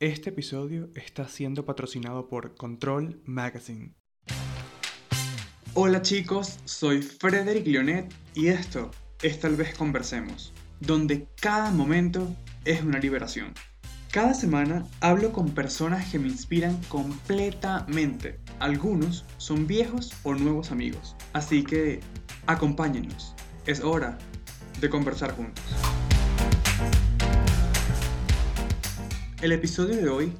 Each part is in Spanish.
Este episodio está siendo patrocinado por Control Magazine. Hola chicos, soy Frederick Leonet y esto es Tal vez Conversemos, donde cada momento es una liberación. Cada semana hablo con personas que me inspiran completamente. Algunos son viejos o nuevos amigos. Así que acompáñenos. Es hora de conversar juntos. El episodio de hoy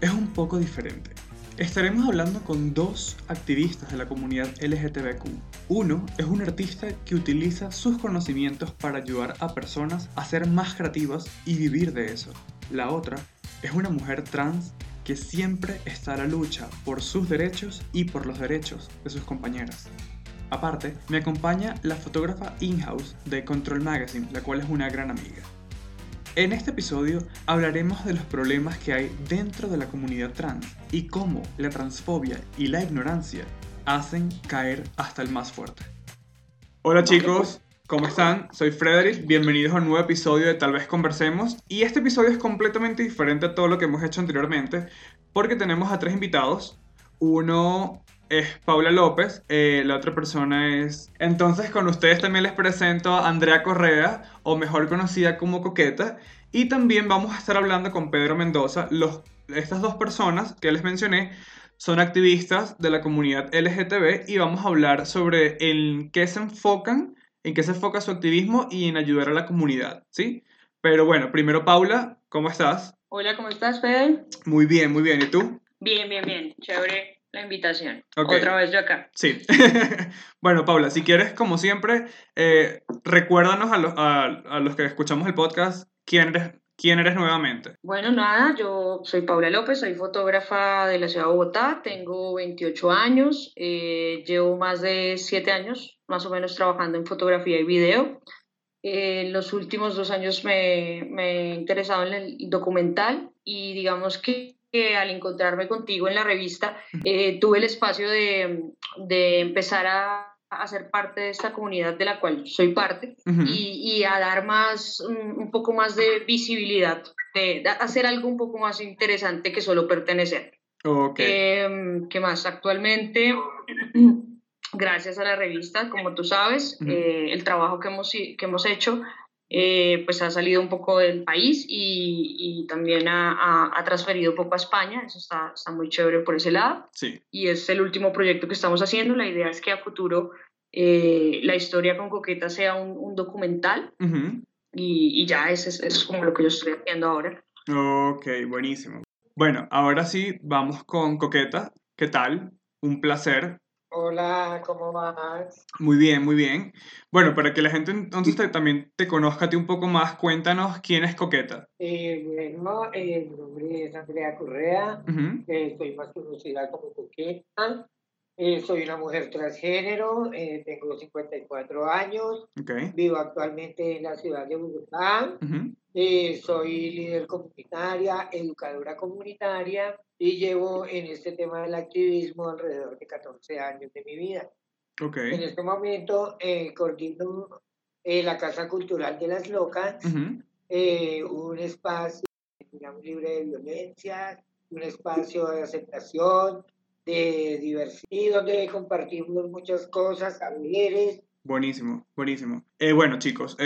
es un poco diferente. Estaremos hablando con dos activistas de la comunidad LGTBQ. Uno es un artista que utiliza sus conocimientos para ayudar a personas a ser más creativas y vivir de eso. La otra es una mujer trans que siempre está a la lucha por sus derechos y por los derechos de sus compañeras. Aparte, me acompaña la fotógrafa in-house de Control Magazine, la cual es una gran amiga. En este episodio hablaremos de los problemas que hay dentro de la comunidad trans y cómo la transfobia y la ignorancia hacen caer hasta el más fuerte. Hola chicos, ¿cómo están? Soy Frederick, bienvenidos a un nuevo episodio de Tal vez Conversemos y este episodio es completamente diferente a todo lo que hemos hecho anteriormente porque tenemos a tres invitados. Uno es Paula López, eh, la otra persona es... Entonces con ustedes también les presento a Andrea Correa, o mejor conocida como Coqueta, y también vamos a estar hablando con Pedro Mendoza. Los, estas dos personas que les mencioné son activistas de la comunidad LGTB y vamos a hablar sobre en qué se enfocan, en qué se enfoca su activismo y en ayudar a la comunidad, ¿sí? Pero bueno, primero Paula, ¿cómo estás? Hola, ¿cómo estás, Fede? Muy bien, muy bien. ¿Y tú? Bien, bien, bien. Chévere la invitación. Otra vez yo acá. Sí. bueno, Paula, si quieres, como siempre, eh, recuérdanos a los, a, los que escuchamos el podcast quién eres, quién eres nuevamente. Bueno, nada, yo soy Paula López, soy fotógrafa de la ciudad de Bogotá, tengo 28 años, eh, llevo más de 7 años más o menos trabajando en fotografía y video. En los últimos dos años me, me he interesado en el documental y digamos que al encontrarme contigo en la revista eh, tuve el espacio de, de empezar a, a, ser parte de esta comunidad de la cual soy parte y, y, a dar más, un, poco más de visibilidad, de, hacer algo un poco más interesante que solo pertenecer. Em, ¿Qué más? Actualmente, gracias a la revista, como tú sabes, eh, el trabajo que hemos, que hemos hecho eh, pues ha salido un poco del país y, y también ha, ha, transferido un poco a España, eso está, está, muy chévere por ese lado. Sí. Y es el último proyecto que estamos haciendo, la idea es que a futuro eh, la historia con Coqueta sea un, un documental y, y, ya eso es, es como lo que yo estoy haciendo ahora. Ok, buenísimo. Bueno, ahora sí, vamos con Coqueta. ¿Qué tal? Un placer Hola, ¿cómo vas? Muy bien, muy bien. Bueno, para que la gente entonces también te conozca a ti un poco más, cuéntanos quién es Coqueta. Eh, bueno, eh, mi nombre es Andrea Correa, eh, soy más conocida como Coqueta. soy una mujer transgénero, tengo 54 años, vivo actualmente en la ciudad de Bogotá, soy líder comunitaria, educadora comunitaria y llevo en este tema del activismo alrededor de 14 años de mi vida. Okay. En este momento eh, coordino eh, la Casa Cultural de las Locas, eh, un espacio digamos, libre de violencia, un espacio de aceptación, de diversidad, donde compartimos muchas cosas, saberes. Buenísimo, buenísimo. Eh, bueno, chicos,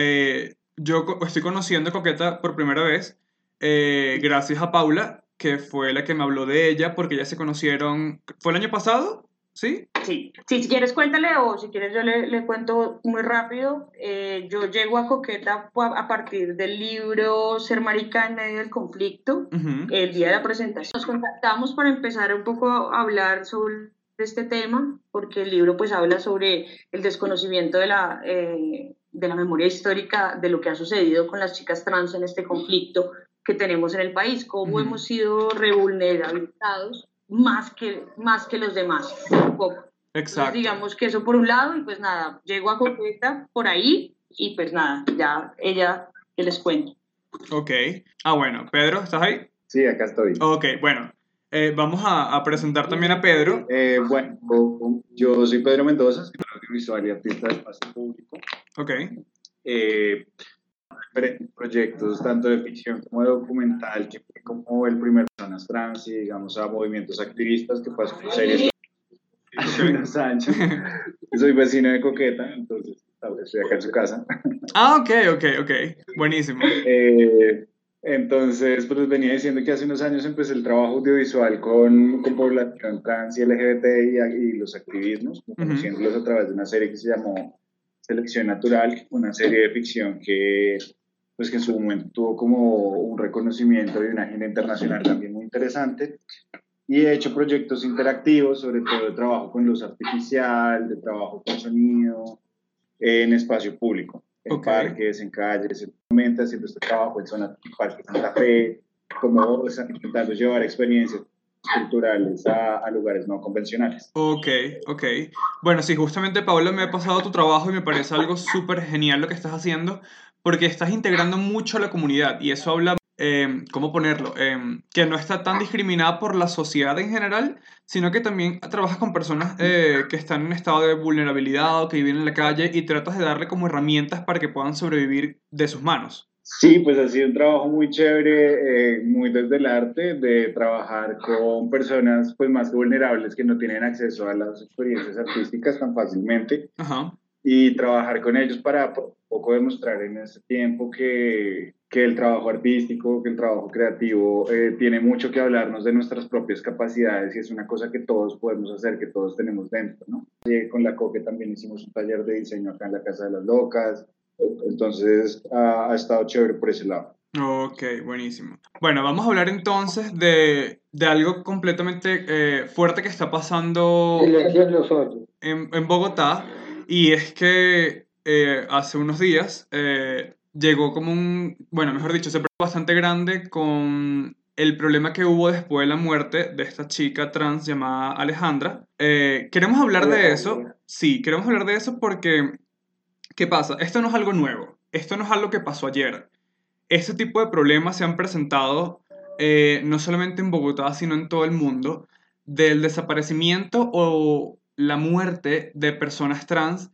yo estoy conociendo Coqueta por primera vez gracias a Paula, que fue la que me habló de ella porque ya se conocieron, ¿fue el año pasado? ¿Sí? Sí, sí si quieres cuéntale o si quieres yo le, le cuento muy rápido. Eh, yo llego a Coqueta a partir del libro Ser Marica en medio del conflicto, el día de la presentación. Nos contactamos para empezar un poco a hablar sobre este tema, porque el libro pues habla sobre el desconocimiento de la, eh, de la memoria histórica de lo que ha sucedido con las chicas trans en este conflicto que tenemos en el país, cómo hemos sido revulnerabilizados más que, más que los demás, un poco. Exacto. digamos que eso por un lado, y pues nada, llego a Coqueta por ahí, y pues nada, ya ella, que les cuento. Ok. Ah, bueno, Pedro, ¿estás ahí? Sí, acá estoy. Ok, bueno, eh, vamos a, a, presentar también a Pedro. Eh, bueno, yo soy Pedro Mendoza, soy audiovisual y artista de espacio público. Ok. Eh, proyectos tanto de ficción como de documental, que fue como el primer personas trans y digamos a movimientos activistas que pasó por series. Soy vecino de Coqueta, entonces estoy acá en su casa. Ah, ok, ok, ok. Buenísimo. Eh, entonces, pues venía diciendo que hace unos años empecé el trabajo audiovisual con, con población trans y LGBT y, los activismos, conociéndolos a través de una serie que se llamó Selección Natural, una serie de ficción que, pues que en su momento tuvo como un reconocimiento y una agenda internacional también muy interesante. Y he hecho proyectos interactivos, sobre todo de trabajo con luz artificial, de trabajo con sonido, en espacio público, en parques, en calles, en momento haciendo este trabajo en zonas Parque Santa Fe, como intentando llevar experiencias culturales a, a, lugares no convencionales. Ok, ok. Bueno, sí, justamente Pablo me ha pasado tu trabajo y me parece algo súper genial lo que estás haciendo porque estás integrando mucho a la comunidad y eso habla Em, ¿cómo ponerlo? Em, que no está tan discriminada por la sociedad en general, sino que también trabajas con personas eh, que están en estado de vulnerabilidad o que viven en la calle y tratas de darle como herramientas para que puedan sobrevivir de sus manos. Sí, pues ha sido un trabajo muy chévere, eh, muy desde el arte, de trabajar con personas pues más vulnerables que no tienen acceso a las experiencias artísticas tan fácilmente. Ajá y trabajar con ellos para poco demostrar en ese tiempo que, que, el trabajo artístico, que el trabajo creativo eh, tiene mucho que hablarnos de nuestras propias capacidades y es una cosa que todos podemos hacer, que todos tenemos dentro, ¿no? Y con la COQUE también hicimos un taller de diseño acá en la Casa de las Locas, entonces ha, ha estado chévere por ese lado. Ok, buenísimo. Bueno, vamos a hablar entonces de, de algo completamente eh, fuerte que está pasando en, en Bogotá y es que eh, hace unos días eh, llegó como un, bueno, mejor dicho, se bastante grande con el problema que hubo después de la muerte de esta chica trans llamada Alejandra. Eh, queremos hablar de eso, sí, queremos hablar de eso porque, ¿qué pasa? Esto no es algo nuevo, esto no es algo que pasó ayer. Este tipo de problemas se han presentado no solamente en Bogotá, sino en todo el mundo, del desaparecimiento o la muerte de personas trans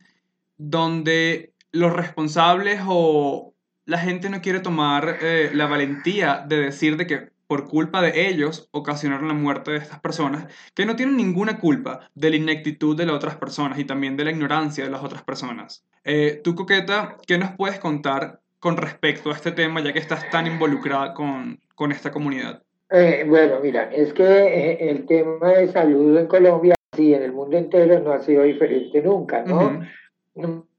donde los responsables o la gente no quiere tomar eh, la valentía de decir de que por culpa de ellos ocasionaron la muerte de estas personas, que no tienen ninguna culpa de la ineptitud de las otras personas y también de la ignorancia de las otras personas. Eh, tú, Coqueta, ¿qué nos puedes contar con respecto a este tema, ya que estás tan involucrada con, con esta comunidad? Eh, bueno, mira, es que el tema de salud en Colombia sí, en el mundo entero no ha sido diferente nunca, ¿no?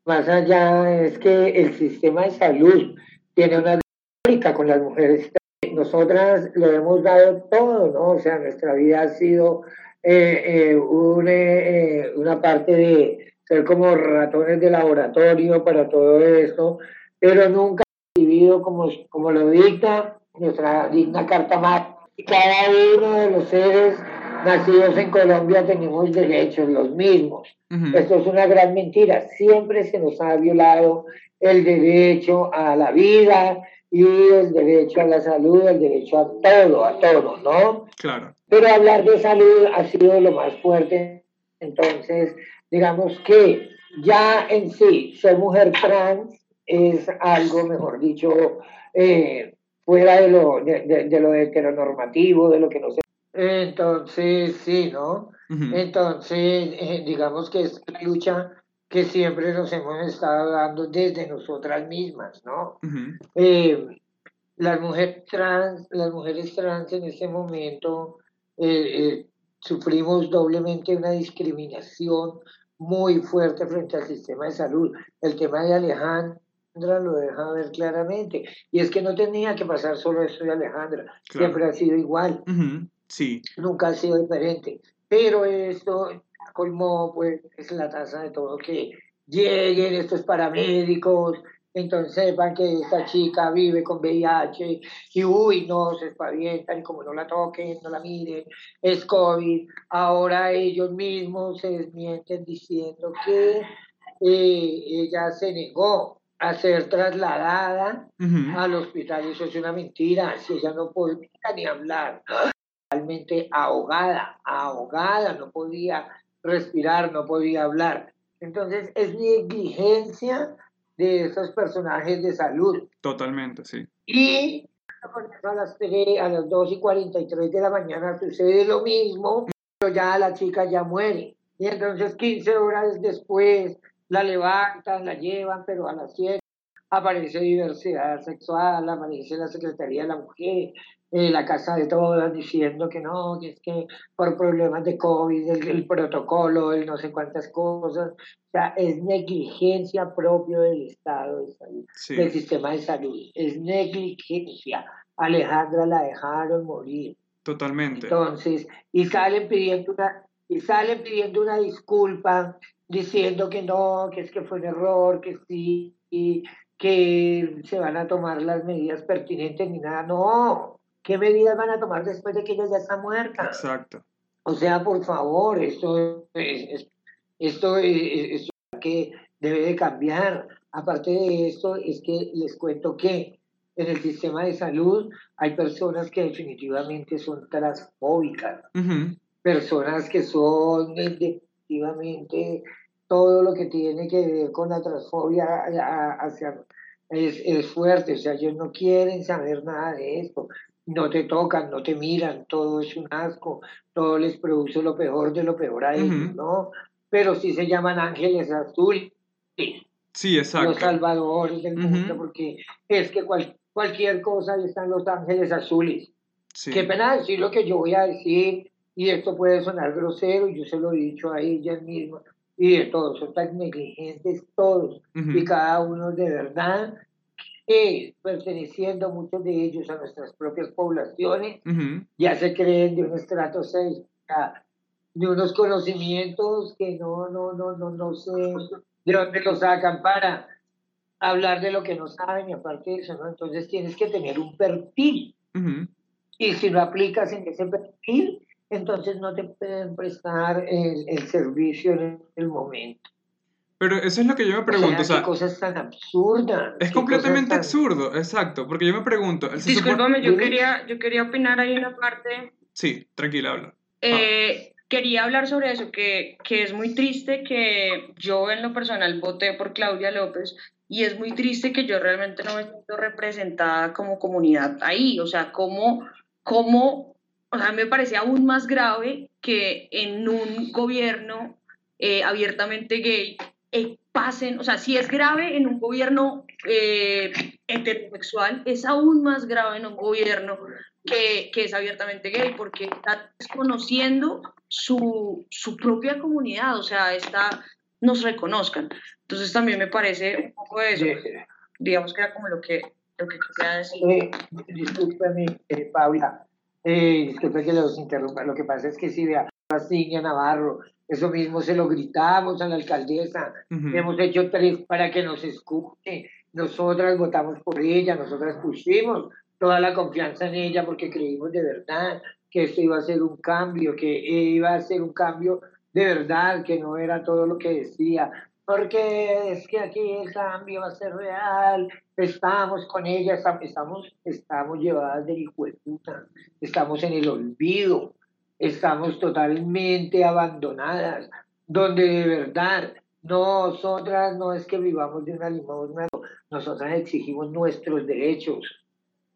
Más allá es que el sistema de salud tiene una dinámica con las mujeres. Nosotras lo hemos dado todo, ¿no? O sea, nuestra vida ha sido eh, eh, eh, una parte de ser como ratones de laboratorio para todo esto, pero nunca vivido como, como lo dicta nuestra digna carta magna. Cada uno de los seres nacidos en Colombia tenemos derechos los mismos. Esto es una gran mentira. Siempre se nos ha violado el derecho a la vida y el derecho a la salud, el derecho a todo, a todo, ¿no? Claro. Pero hablar de salud ha sido lo más fuerte. Entonces, digamos que ya en sí, ser mujer trans es algo, mejor dicho, eh, fuera de lo, de, de, lo heteronormativo, de lo que no se entonces, sí, ¿no? Entonces, eh, digamos que es una lucha que siempre nos hemos estado dando desde nosotras mismas, ¿no? Eh, las, mujeres trans, las mujeres trans en este momento eh, sufrimos doblemente una discriminación muy fuerte frente al sistema de salud. El tema de Alejandra lo deja ver claramente. Y es que no tenía que pasar solo eso de Alejandra, siempre ha sido igual. Sí. Nunca ha sido diferente. Pero esto colmó, pues, es la tasa de todo que lleguen estos paramédicos, entonces sepan que esta chica vive con VIH y uy, no, se espavientan y como no la toquen, no la miren, es COVID. Ahora ellos mismos se desmienten diciendo que eh, ella se negó a ser trasladada al hospital. Eso es una mentira, si ella no podía ni hablar realmente ahogada, ahogada, no podía respirar, no podía hablar. Entonces es negligencia de esos personajes de salud. Totalmente, sí. Y a las, a las 2 y 43 de la mañana sucede lo mismo, pero ya la chica ya muere. Y entonces 15 horas después la levantan, la llevan, pero a las 7 aparece diversidad sexual, aparece la Secretaría de la Mujer, eh, la Casa de Todas diciendo que no, que es que por problemas de COVID, el, protocolo, el no sé cuántas cosas, o sea, es negligencia propio del Estado de salud, del sistema de salud, es negligencia. Alejandra la dejaron morir. Totalmente. Entonces, y salen pidiendo una, y salen pidiendo una disculpa, diciendo que no, que es que fue un error, que sí, y que se van a tomar las medidas pertinentes ni nada. No, ¿qué medidas van a tomar después de que ella ya está muerta? Exacto. O sea, por favor, esto es, esto es, que debe de cambiar. Aparte de esto, es que les cuento que en el sistema de salud hay personas que definitivamente son transfóbicas, personas que son definitivamente todo lo que tiene que ver con la transfobia hacia, es, es, fuerte, o sea, ellos no quieren saber nada de esto, no te tocan, no te miran, todo es un asco, todo les produce lo peor de lo peor a ellos, ¿no? Pero sí se llaman ángeles azules. Sí, exacto. Los salvadores del mundo, porque es que cualquier cosa ahí están los ángeles azules. Sí. Qué pena decir lo que yo voy a decir, y esto puede sonar grosero, yo se lo he dicho a ella misma, y de todos, son tan negligentes todos, y cada uno de verdad, que perteneciendo muchos de ellos a nuestras propias poblaciones, ya se creen de un estrato 6, de unos conocimientos que no, no, no, no, no sé de dónde los sacan para hablar de lo que no saben y aparte de eso, ¿no? Entonces tienes que tener un perfil. Y si lo aplicas en ese perfil, entonces no te pueden prestar el, servicio en el momento. Pero eso es lo que yo me pregunto. O sea, ¿qué cosas tan absurdas? Es completamente absurdo, exacto. Porque yo me pregunto. Discúlpame, yo, quería, yo quería opinar ahí una parte. Sí, tranquila, habla. Eh, quería hablar sobre eso, que, que es muy triste que yo en lo personal voté por Claudia López y es muy triste que yo realmente no me siento representada como comunidad ahí. O sea, cómo, cómo o sea, me parece aún más grave que en un gobierno eh, abiertamente gay eh, pasen, o sea, si es grave en un gobierno eh, heterosexual, es aún más grave en un gobierno que, que es abiertamente gay, porque está desconociendo su, su, propia comunidad, o sea, está, nos reconozcan. Entonces también me parece un poco eso, digamos que era como lo que, lo que quería decir. discúlpame, Paula, eh, disculpe que los interrumpa, lo que pasa es que si vea a Navarro, eso mismo se lo gritamos a la alcaldesa, hemos hecho tres para que nos escuche, nosotras votamos por ella, nosotras pusimos toda la confianza en ella porque creímos de verdad que esto iba a ser un cambio, que iba a ser un cambio de verdad, que no era todo lo que decía, porque es que aquí el cambio va a ser real, estamos con ella, estamos, estamos llevadas de hijo de puta, estamos en el olvido, estamos totalmente abandonadas, donde de verdad nosotras no es que vivamos de una limosna, nosotras exigimos nuestros derechos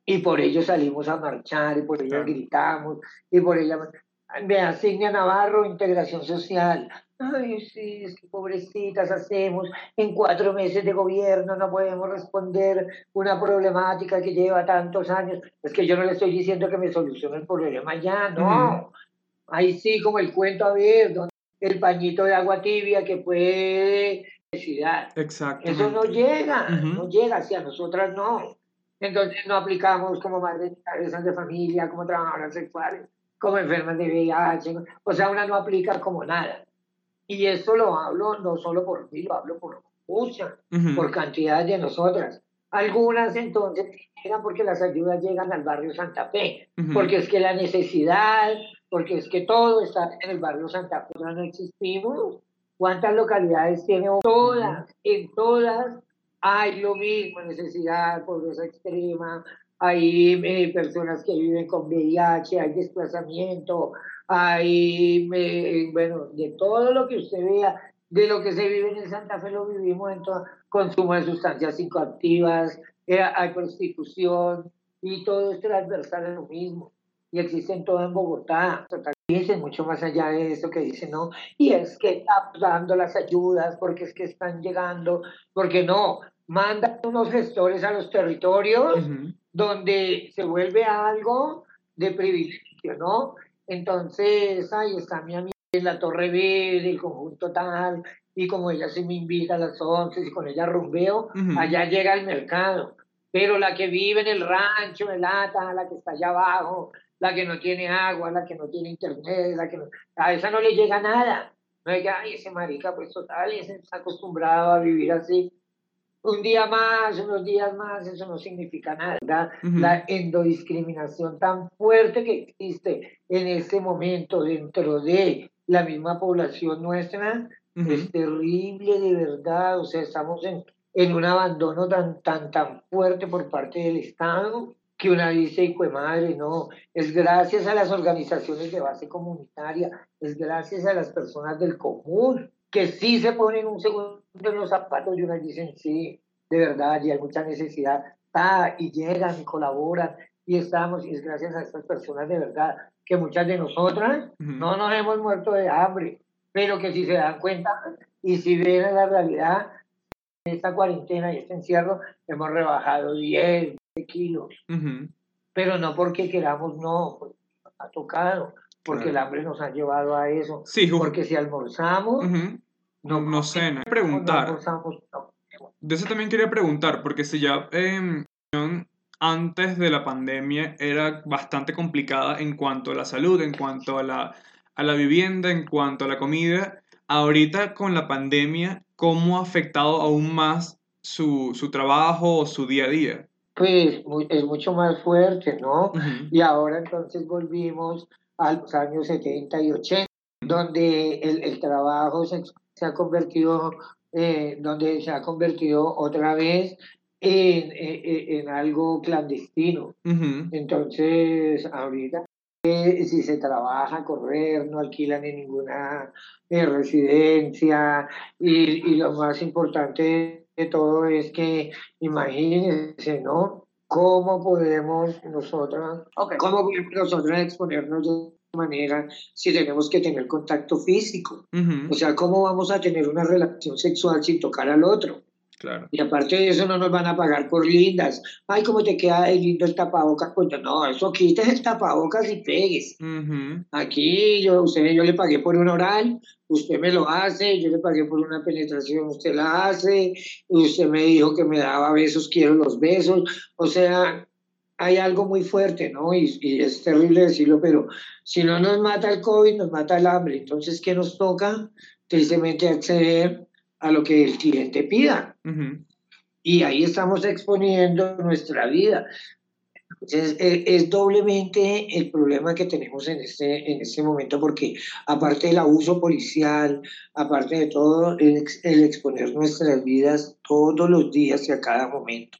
y por ello salimos a marchar y por ello gritamos y por ello me asigna Navarro integración social Ay, sí, es que pobrecitas hacemos. En cuatro meses de gobierno no podemos responder una problemática que lleva tantos años. Es que yo no le estoy diciendo que me solucione el problema ya, no. Ahí sí, como el cuento, a ver, el pañito de agua tibia que puede necesidad. Exacto. Eso no llega, no llega, hacia nosotras no. Entonces no aplicamos como madres de familia, como trabajadoras sexuales, como enfermas de VIH. O sea, una no aplica como nada. Y esto lo hablo no solo por mí, lo hablo por muchas, por cantidad de nosotras. Algunas entonces eran porque las ayudas llegan al barrio Santa Fe, porque es que la necesidad, porque es que todo está en el barrio Santa Fe, no existimos. ¿Cuántas localidades tiene? Todas, en todas hay lo mismo, necesidad, pobreza extrema, hay eh, personas que viven con VIH, hay desplazamiento, hay, bueno, de todo lo que usted vea, de lo que se vive en Santa Fe lo vivimos en todo consumo de sustancias psicoactivas, eh, hay prostitución y todo es transversal en lo mismo. Y existe en todo en Bogotá. Dicen mucho más allá de eso que dicen, no, y es que están dando las ayudas porque es que están llegando, porque no, mandan unos gestores a los territorios donde se vuelve algo de privilegio, ¿no? Entonces, ahí está mi amiga en la Torre Verde, el conjunto tal, y como ella se me invita a las 11 y con ella rumbeo, allá llega el mercado. Pero la que vive en el rancho, en Lata, la que está allá abajo, la que no tiene agua, la que no tiene internet, la que a esa no le llega nada. No es que, ay, ese marica, pues total, y está acostumbrado a vivir así. Un día más, unos días más, eso no significa nada. La endodiscriminación tan fuerte que existe en este momento dentro de la misma población nuestra es terrible de verdad, o sea, estamos en, en un abandono tan, tan, tan fuerte por parte del Estado que una dice, hijo de madre, no, es gracias a las organizaciones de base comunitaria, es gracias a las personas del común, que sí se ponen un segundo en los zapatos y una dicen, sí, de verdad, y hay mucha necesidad, ah, y llegan y colaboran, y estamos, y es gracias a estas personas de verdad que muchas de nosotras no nos hemos muerto de hambre, pero que si se dan cuenta y si ven la realidad, esta cuarentena y este encierro hemos rebajado 10 kilos, pero no porque queramos, no, ha tocado, porque el hambre nos ha llevado a eso, sí, porque si almorzamos, no, no sé, no preguntar. de eso también quería preguntar, porque si ya eh, antes de la pandemia era bastante complicada en cuanto a la salud, en cuanto a la, a la vivienda, en cuanto a la comida. Ahorita con la pandemia, ¿cómo ha afectado aún más su, su trabajo o su día a día? Pues es mucho más fuerte, ¿no? Y ahora entonces volvimos a los años 70 y 80, donde el, el trabajo se, se, ha convertido, eh, donde se ha convertido otra vez en, en, algo clandestino. Entonces, ahorita, eh, si se trabaja, correr, no alquilan en ninguna eh, residencia y, y, lo más importante de todo es que imagínense, ¿no? ¿Cómo podemos nosotras, cómo podemos nosotras exponernos de manera si tenemos que tener contacto físico? O sea, ¿cómo vamos a tener una relación sexual sin tocar al otro? Y aparte de eso no nos van a pagar por lindas. Ay, cómo te queda lindo el tapabocas. Pues no, eso quites el tapabocas y pegues. Aquí yo, usted, yo le pagué por un oral, usted me lo hace, yo le pagué por una penetración, usted la hace, usted me dijo que me daba besos, quiero los besos. O sea, hay algo muy fuerte, ¿no? Y, y, es terrible decirlo, pero si no nos mata el COVID, nos mata el hambre. Entonces, ¿qué nos toca? Tristemente acceder a lo que el cliente pida. Y ahí estamos exponiendo nuestra vida. Entonces, e, es, doblemente el problema que tenemos en este, en este momento, porque aparte del abuso policial, aparte de todo, el exponer nuestras vidas todos los días y a cada momento,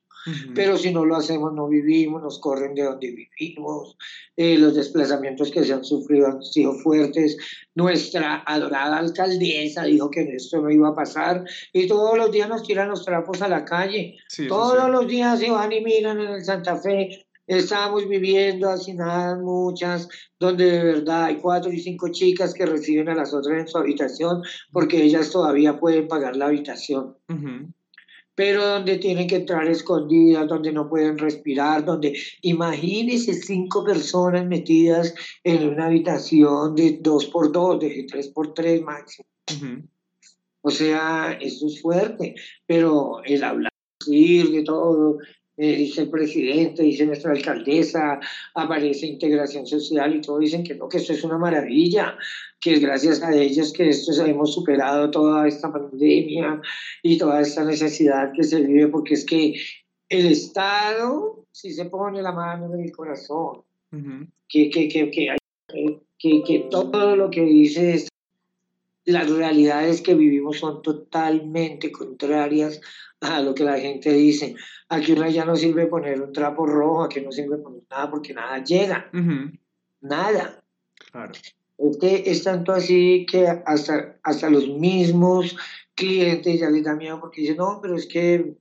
pero si no lo hacemos, no vivimos, nos corren de donde vivimos, eh, los desplazamientos que se han sufrido han sido fuertes. Nuestra adorada alcaldesa dijo que esto no iba a pasar y todos los días nos tiran los trapos a la calle. todos los días se van y miran en el Santa Fe. Estamos viviendo hacinadas muchas, donde de verdad hay cuatro y cinco chicas que reciben a las otras en su habitación porque ellas todavía pueden pagar la habitación pero donde tienen que entrar escondidas, donde no pueden respirar, donde imagínense cinco personas metidas en una habitación de dos por dos, de tres por tres máximo. O sea, eso es fuerte, pero el hablar de todo, eh, dice el presidente, dice nuestra alcaldesa, aparece integración social y todo dicen que no, que esto es una maravilla, que es gracias a ellos que esto hemos superado toda esta pandemia y toda esta necesidad que se vive, porque es que el Estado si se pone la mano en el corazón, que, que, que, que, que todo lo que dice es las realidades que vivimos son totalmente contrarias a lo que la gente dice. Aquí una ya no sirve poner un trapo rojo, aquí no sirve poner nada porque nada llega. Nada. Es que es tanto así que hasta, hasta los mismos clientes ya les da miedo porque dicen, no, pero es que,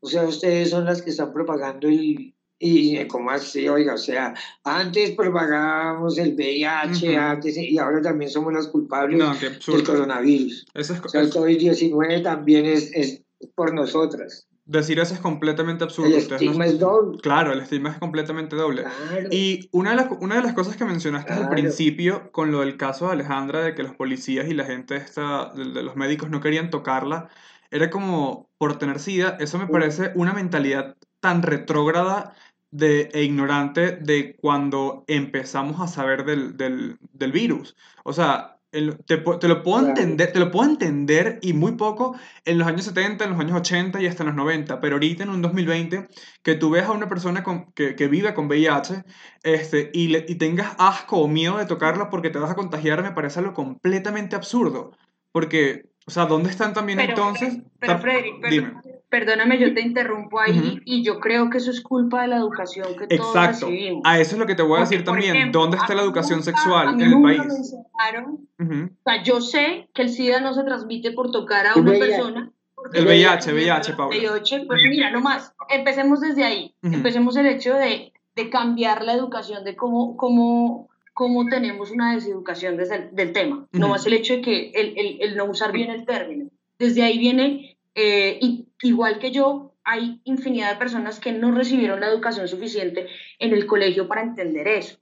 o sea, ustedes son las que están propagando el, y como así, oiga, o sea, antes propagábamos el VIH, antes, y ahora también somos los culpables del coronavirus. Eso es, o sea, el COVID-19 también es, es por nosotras. Decir eso es completamente absurdo. El estigma es doble. Claro, el estigma es completamente doble. Y una de, las, una de las cosas que mencionaste al principio con lo del caso de Alejandra, de que los policías y la gente esta, de los médicos no querían tocarla, era como por tener SIDA, eso me parece una mentalidad tan retrógrada de, e ignorante de cuando empezamos a saber del, del, del virus. O sea, te, te, lo puedo entender, te lo puedo entender y muy poco en los años 70, en los años 80 y hasta en los 90, pero ahorita en un 2020 que tú ves a una persona con, que, que, vive con VIH este, y, le, y tengas asco o miedo de tocarla porque te vas a contagiar me parece algo completamente absurdo. Porque, o sea, ¿dónde están también entonces? Pero, dime perdóname, yo te interrumpo ahí y yo creo que eso es culpa de la educación que todos Exacto. recibimos. A eso es lo que te voy a decir también. ¿Dónde está la educación sexual en el país? o sea, yo sé que el SIDA no se transmite por tocar a una persona. El VIH, VIH, Paula. VIH, pues mira, nomás, empecemos desde ahí. Empecemos el hecho de, de, cambiar la educación, de cómo, cómo, cómo tenemos una deseducación desde del tema. Nomás el hecho de que el, el, el no usar bien el término. Desde ahí viene eh, y igual que yo, hay infinidad de personas que no recibieron la educación suficiente en el colegio para entender eso.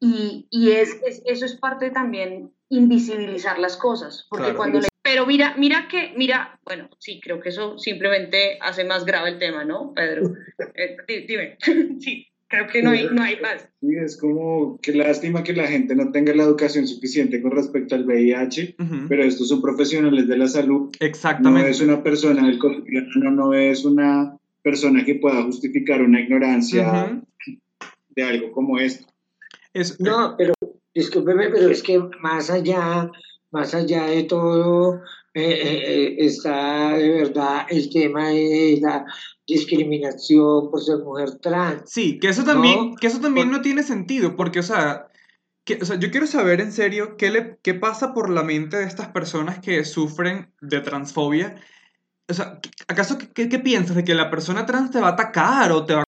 Y, y es, eso es parte también invisibilizar las cosas, porque cuando Pero mira, mira que, mira, bueno, sí, creo que eso simplemente hace más grave el tema, ¿no, Pedro? Eh, dime, sí creo que no hay, no hay más. Sí, es como que lástima que la gente no tenga la educación suficiente con respecto al VIH, pero estos son profesionales de la salud. Exactamente. No es una persona del cotidiano, no es una persona que pueda justificar una ignorancia de algo como esto. Es, no, pero discúlpeme, pero es que más allá, más allá de todo, eh, eh, eh, está de verdad el tema de la discriminación por ser mujer trans. Sí, que eso también, ¿no? que eso también no tiene sentido, porque, o sea, que, o sea, yo quiero saber en serio qué, le, qué pasa por la mente de estas personas que sufren de transfobia. O sea, ¿acaso qué, qué piensas? ¿De que la persona trans te va a atacar o te va a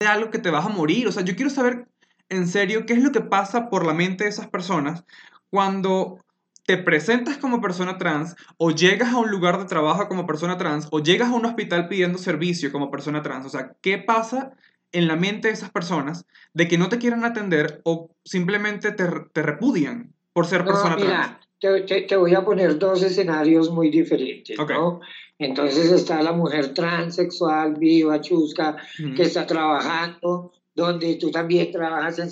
hacer algo que te vas a morir? O sea, yo quiero saber en serio qué es lo que pasa por la mente de esas personas cuando te presentas como persona trans o llegas a un lugar de trabajo como persona trans o llegas a un hospital pidiendo servicio como persona trans. O sea, ¿qué pasa en la mente de esas personas de que no te quieran atender o simplemente te, te repudian por ser persona trans? Te, te, voy a poner dos escenarios muy diferentes, ¿no? Entonces está la mujer transexual, viva, chusca, que está trabajando, donde tú también trabajas en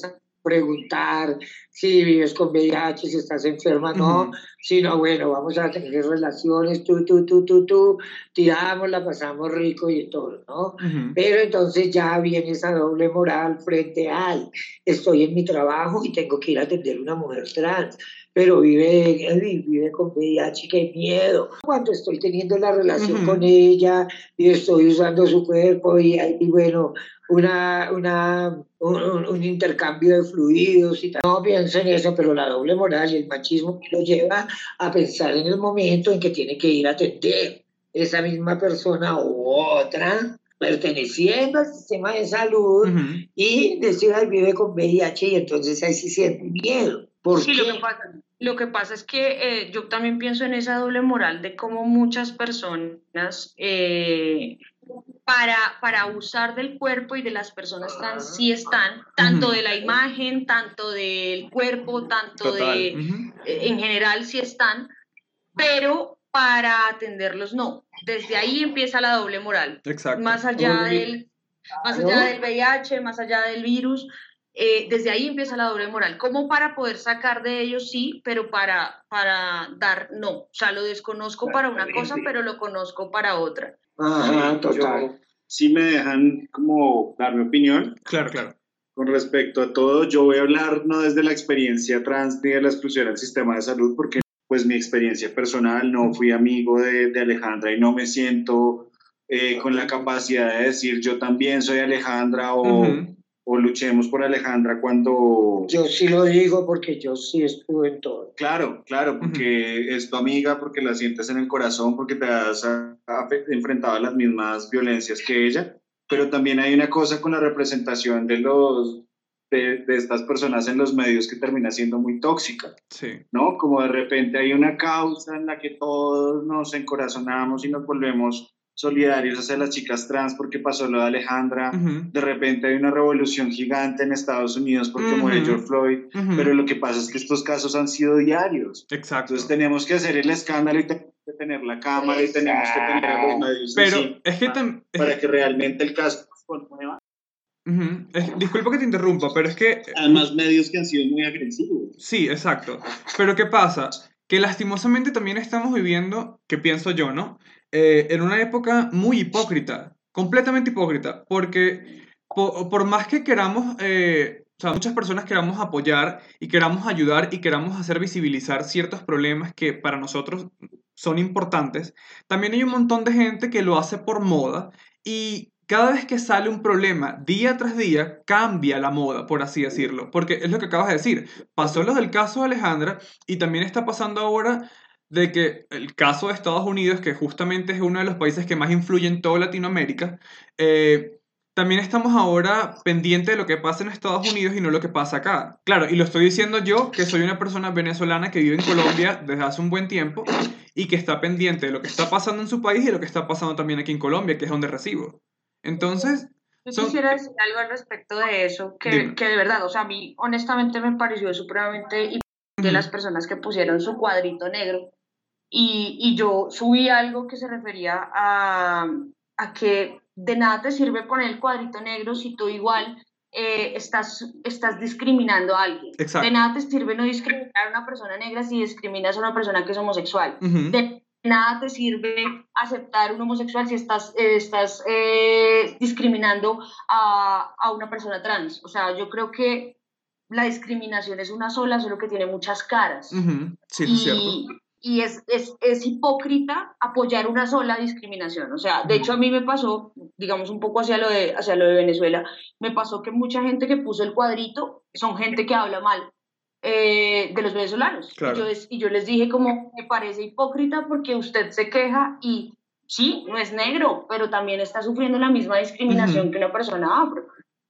preguntar si vives con VIH, si estás enferma, no, sino bueno, vamos a tener relaciones, tú, tú, tú, tú, tú, tiramos, la pasamos rico y todo, ¿no? Pero entonces ya viene esa doble moral frente al, estoy en mi trabajo y tengo que ir a atender a una mujer trans, pero vive, vive con VIH, qué miedo. Cuando estoy teniendo la relación con ella y estoy usando su cuerpo y, y bueno, una, una, un, intercambio de fluidos y tal. No pienso en eso, pero la doble moral y el machismo lo lleva a pensar en el momento en que tiene que ir a atender esa misma persona u otra perteneciendo al sistema de salud y decir, vive con VIH y entonces ahí sí siente miedo. ¿Por sí, Lo que pasa, lo que pasa es que eh, yo también pienso en esa doble moral de cómo muchas personas eh, para, para usar del cuerpo y de las personas trans sí están, tanto de la imagen, tanto del cuerpo, tanto de, eh, en general sí están, pero para atenderlos no. Desde ahí empieza la doble moral. Exacto. Más allá del, más allá del VIH, más allá del virus, eh, desde ahí empieza la doble moral. Como para poder sacar de ellos sí, pero para, para dar no. O sea, lo desconozco para una cosa, pero lo conozco para otra. Ajá, total. Si me dejan como dar mi opinión. Claro, claro. Con respecto a todo, yo voy a hablar no desde la experiencia trans ni de la exclusión del sistema de salud, porque pues mi experiencia personal, no fui amigo de, de Alejandra y no me siento eh, con la capacidad de decir yo también soy Alejandra o o luchemos por Alejandra cuando... Yo sí lo digo porque yo sí estuve en todo. Claro, claro, porque es tu amiga, porque la sientes en el corazón, porque te has enfrentado a las mismas violencias que ella, pero también hay una cosa con la representación de los de, de, estas personas en los medios que termina siendo muy tóxica, sí. ¿no? Como de repente hay una causa en la que todos nos encorazonamos y nos volvemos solidarios hacia las chicas trans porque pasó lo de Alejandra, de repente hay una revolución gigante en Estados Unidos porque muere George Floyd, pero lo que pasa es que estos casos han sido diarios. Exacto. Entonces tenemos que hacer el escándalo y tenemos que tener la cámara y tenemos que tener a los medios pero es que para que realmente el caso se conmueva. disculpa que te interrumpa, pero es que... Además, medios que han sido muy agresivos. Sí, exacto. Pero ¿qué pasa? Que lastimosamente también estamos viviendo, que pienso yo, ¿no? Eh, en una época muy hipócrita, completamente hipócrita, porque por, más que queramos, eh, o sea, muchas personas queramos apoyar y queramos ayudar y queramos hacer visibilizar ciertos problemas que para nosotros son importantes, también hay un montón de gente que lo hace por moda y cada vez que sale un problema día tras día, cambia la moda, por así decirlo. Porque es lo que acabas de decir. Pasó lo del caso de Alejandra y también está pasando ahora de que el caso de Estados Unidos, que justamente es uno de los países que más influye en toda Latinoamérica, eh, también estamos ahora pendientes de lo que pasa en Estados Unidos y no lo que pasa acá. Claro, y lo estoy diciendo yo, que soy una persona venezolana que vive en Colombia desde hace un buen tiempo y que está pendiente de lo que está pasando en su país y lo que está pasando también aquí en Colombia, que es donde recibo. Entonces... Yo quisiera decir algo al respecto de eso, que, que de verdad, o sea, a mí honestamente me pareció supremamente de las personas que pusieron su cuadrito negro y, y, yo subí algo que se refería a, a, que de nada te sirve poner el cuadrito negro si tú igual eh, estás, estás discriminando a alguien. De nada te sirve no discriminar a una persona negra si discriminas a una persona que es homosexual. De nada te sirve aceptar un homosexual si estás, eh, estás eh, discriminando a, a, una persona trans. O sea, yo creo que la discriminación es una sola, solo que tiene muchas caras. Sí, es cierto y es, es, es, hipócrita apoyar una sola discriminación. O sea, de hecho a mí me pasó, digamos un poco hacia lo de, hacia lo de Venezuela, me pasó que mucha gente que puso el cuadrito son gente que habla mal eh, de los venezolanos. Y, yo, y yo les dije como, me parece hipócrita porque usted se queja y sí, no es negro, pero también está sufriendo la misma discriminación que una persona afro.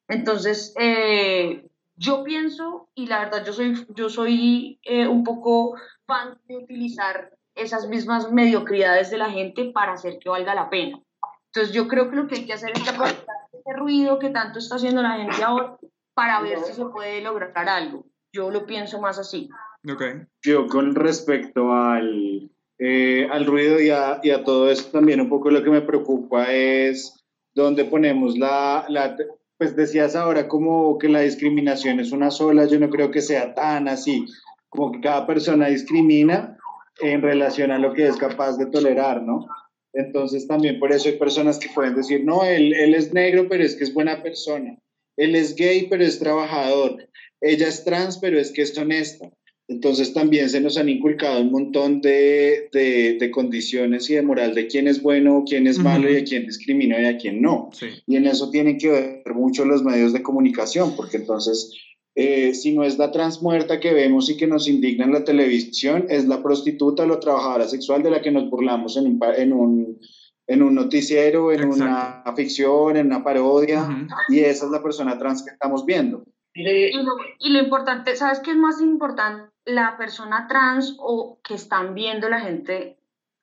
Entonces, eh, yo pienso, y la verdad yo soy, yo soy eh, un poco fan de utilizar esas mismas mediocridades de la gente para hacer que valga la pena. Entonces yo creo que lo que hay que hacer es aprovechar ese ruido que tanto está haciendo la gente ahora para ver si se puede lograr algo. Yo lo pienso más así. Okay. Yo con respecto al, eh, al ruido y a, y a, todo eso también un poco lo que me preocupa es dónde ponemos la, la, pues decías ahora como que la discriminación es una sola, yo no creo que sea tan así, como que cada persona discrimina en relación a lo que es capaz de tolerar, ¿no? Entonces también por eso hay personas que pueden decir, no, él, él es negro, pero es que es buena persona, él es gay, pero es trabajador, ella es trans, pero es que es honesta. Entonces también se nos han inculcado un montón de, de, condiciones y de moral de quién es bueno, quién es malo y a quién discrimina y a quién no. Y en eso tienen que ver mucho los medios de comunicación, porque entonces eh, si no es la trans muerta que vemos y que nos indigna en la televisión, es la prostituta o la trabajadora sexual de la que nos burlamos en un, en un, en un noticiero, en una ficción, en una parodia, y esa es la persona trans que estamos viendo. Y lo, y lo importante, ¿sabes qué es más importante? la persona trans o que están viendo la gente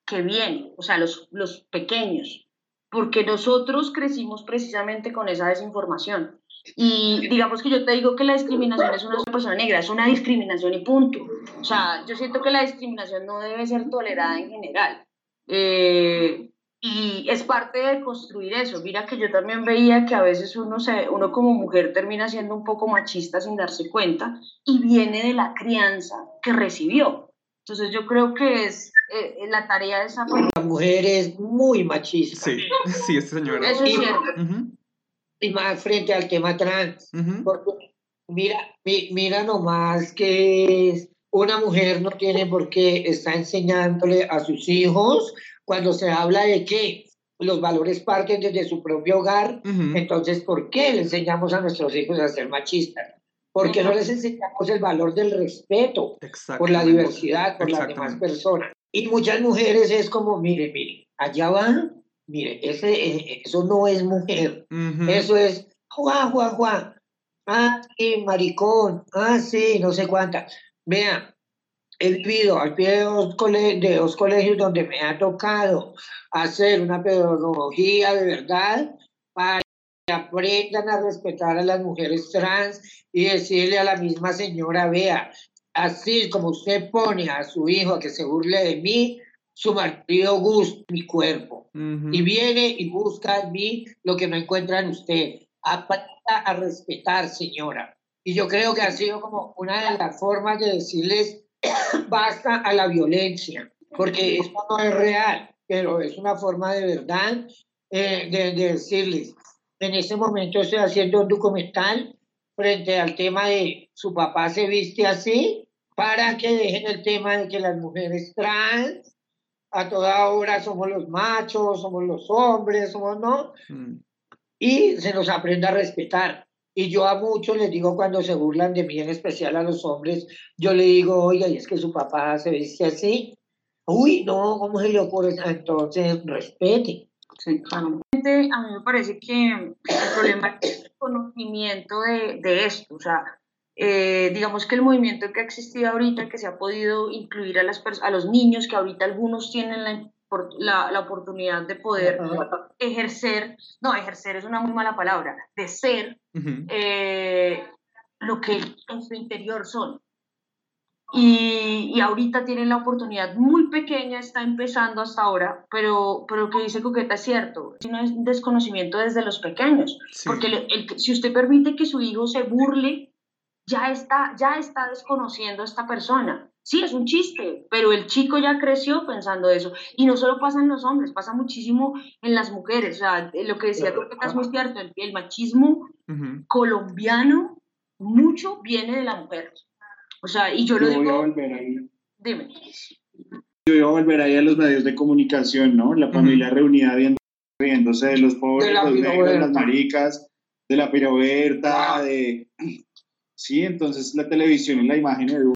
que viene, o sea, los, los pequeños, porque nosotros crecimos precisamente con esa desinformación. Y digamos que yo te digo que la discriminación es una persona negra, es una discriminación y punto. O sea, yo siento que la discriminación no debe ser tolerada en general. Eh, y es parte de construir eso. Mira que yo también veía que a veces uno, se, uno como mujer termina siendo un poco machista sin darse cuenta y viene de la crianza que recibió. Entonces yo creo que es eh, eh, la tarea de esa La mujer es muy machista. Sí, sí, este señor. Eso es cierto. Y más frente al tema trans. Porque mira, mira nomás que una mujer no tiene por qué estar enseñándole a sus hijos cuando se habla de qué? los valores parten desde su propio hogar, entonces, ¿por qué le enseñamos a nuestros hijos a ser machistas? ¿Por qué no les enseñamos el valor del respeto por la diversidad, por las demás personas? Y muchas mujeres es como, mire, mire, allá va, mire, ese, eh, eso no es mujer, eso es, Juan, Juan, Juan, ah, sí, maricón, ah, sí, no sé cuántas. Vean, he vivido al pie de dos, de dos colegios donde me ha tocado hacer una pedagogía de verdad para que aprendan a respetar a las mujeres trans y decirle a la misma señora, vea, así como usted pone a su hijo a que se burle de mí, su marido gusta mi cuerpo. Y viene y busca en mí lo que no encuentra en usted. Aprenda a respetar, señora. Y yo creo que ha sido como una de las formas de decirles basta a la violencia, porque esto no es real, pero es una forma de verdad eh, de, decirles, en este momento estoy haciendo un documental frente al tema de su papá se viste así, para que dejen el tema de que las mujeres trans a toda hora somos los machos, somos los hombres, somos no, mm. y se nos aprenda a respetar. Y yo a muchos les digo cuando se burlan de mí, en especial a los hombres, yo le digo, oiga, y es que su papá se viste así. Uy, no, ¿cómo se le ocurre? Entonces, respete. Sí. A mí me parece que el problema es el conocimiento de, de esto. O sea, eh, digamos que el movimiento que ha existido ahorita, que se ha podido incluir a, las a los niños, que ahorita algunos tienen la la, la oportunidad de poder ejercer, no, ejercer es una muy mala palabra, de ser eh, lo que en su interior son. Y, y, ahorita tienen la oportunidad muy pequeña, está empezando hasta ahora, pero, pero lo que dice Coqueta es cierto, no es desconocimiento desde los pequeños, porque si usted permite que su hijo se burle, ya está, ya está desconociendo a esta persona. Sí, es un chiste, pero el chico ya creció pensando eso. Y no solo pasa en los hombres, pasa muchísimo en las mujeres. O sea, lo que decía creo que es muy cierto, el, machismo colombiano mucho viene de la mujer. O sea, y yo, lo digo... Voy a volver ahí. Dime. Yo iba a volver ahí a los medios de comunicación, ¿no? La familia reunida viendo, riéndose de los pobres, de los negros, las maricas, de la piroberta, de... Sí, entonces la televisión y la imagen de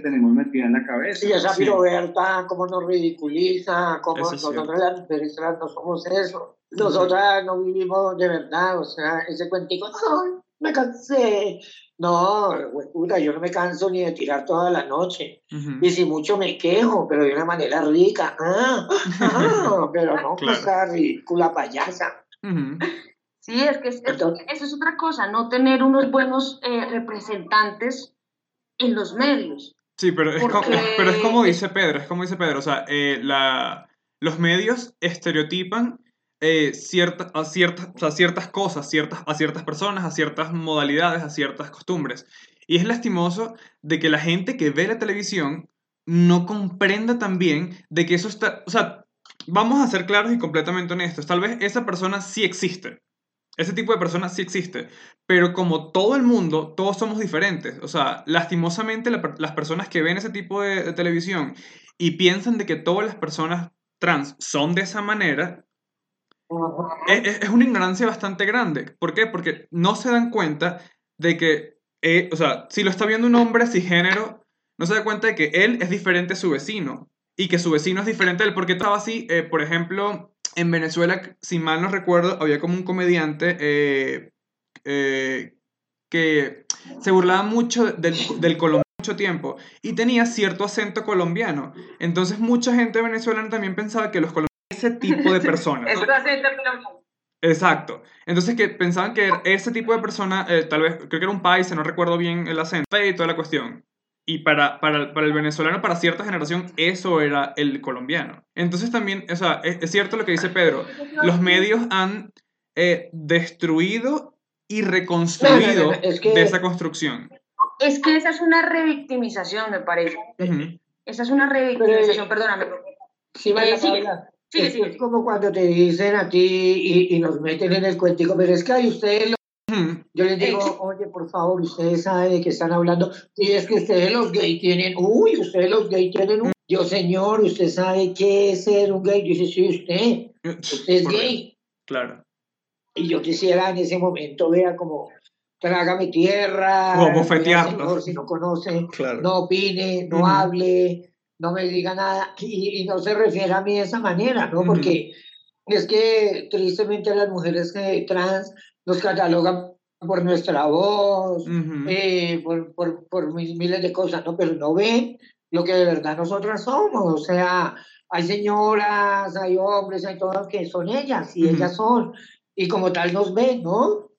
tenemos metida en la cabeza. Y esa piroberta, cómo nos ridiculiza, cómo nosotros las mujeres no somos eso. Nosotras no vivimos de verdad, o sea, ese cuentico, ¡ay, me cansé! No, puta, yo no me canso ni de tirar toda la noche. Y si mucho me quejo, pero de una manera rica. Ah, ah, pero no claro. cosa ridícula payasa. Sí, es que es, eso es otra cosa, no tener unos buenos eh, representantes en los medios. Sí, pero es, como, pero es como dice Pedro, es como dice Pedro, o sea, eh, la, los medios estereotipan eh, cierta, a, ciertas, a ciertas cosas, ciertas, a ciertas personas, a ciertas modalidades, a ciertas costumbres. Y es lastimoso de que la gente que ve la televisión no comprenda también de que eso está, o sea, vamos a ser claros y completamente honestos, tal vez esa persona sí existe, ese tipo de personas sí existe, pero como todo el mundo, todos somos diferentes. O sea, lastimosamente las personas que ven ese tipo de, televisión y piensan de que todas las personas trans son de esa manera, es, una ignorancia bastante grande. ¿Por qué? Porque no se dan cuenta de que, eh, o sea, si lo está viendo un hombre cisgénero, no se da cuenta de que él es diferente a su vecino y que su vecino es diferente a él. Porque estaba así, eh, por ejemplo, en Venezuela, si mal no recuerdo, había como un comediante eh, eh, que se burlaba mucho del, del colombiano mucho tiempo y tenía cierto acento colombiano. Entonces mucha gente venezolana también pensaba que los colombianos ese tipo de personas. Exacto. Entonces que pensaban que ese tipo de persona, eh, tal vez, creo que era un país, no recuerdo bien el acento y toda la cuestión. Y para, para, para, el venezolano, para cierta generación, eso era el colombiano. Entonces también, o sea, es, cierto lo que dice Pedro, los medios han eh, destruido y reconstruido de esa construcción. Es que esa es una revictimización, me parece. Esa es una revictimización, perdóname. Sí, vale, sí, es como cuando te dicen a ti y, y, nos meten en el cuentico, pero es que hay ustedes yo les digo, oye, por favor, ustedes saben de qué están hablando. Y es que ustedes los gays tienen, uy, ustedes los gays tienen un yo, señor, ¿usted sabe qué es ser un gay? Dice, sí, usted, usted es gay. Claro. Y yo quisiera en ese momento, vea, como, trágame tierra. O bofetearlo. si no conoce, no opine, no hable, no me diga nada. Y, no se refiere a mí de esa manera, ¿no? Porque es que tristemente las mujeres trans nos catalogan por nuestra voz, eh, por, por, por, miles de cosas, ¿no? Pero no ven lo que de verdad nosotras somos. O sea, hay señoras, hay hombres, hay todas que son ellas y ellas son. Y como tal nos ven, ¿no?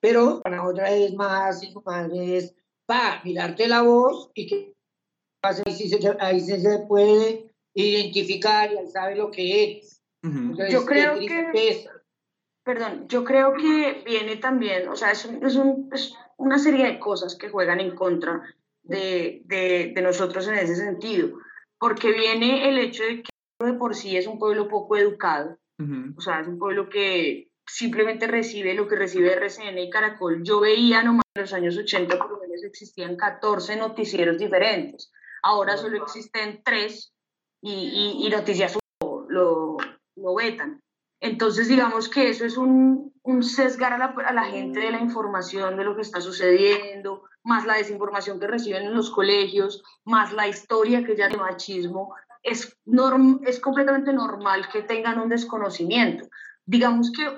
Pero para otra es más y madre es para mirarte la voz y que ahí sí se, ahí se puede identificar y sabe lo que es. Yo creo que perdón, yo creo que viene también, o sea, es, es, un, es una serie de cosas que juegan en contra de, de, de, nosotros en ese sentido, porque viene el hecho de que de por sí es un pueblo poco educado, o sea, es un pueblo que simplemente recibe lo que recibe RCN y Caracol. Yo veía nomás en los años 80 por lo menos existían 14 noticieros diferentes, ahora solo existen 3 y, y, y Noticias lo vetan. Entonces, digamos que eso es un, un sesgar a la, a la, gente de la información de lo que está sucediendo, más la desinformación que reciben en los colegios, más la historia que ya de machismo. Es, norm, es completamente normal que tengan un desconocimiento. Digamos que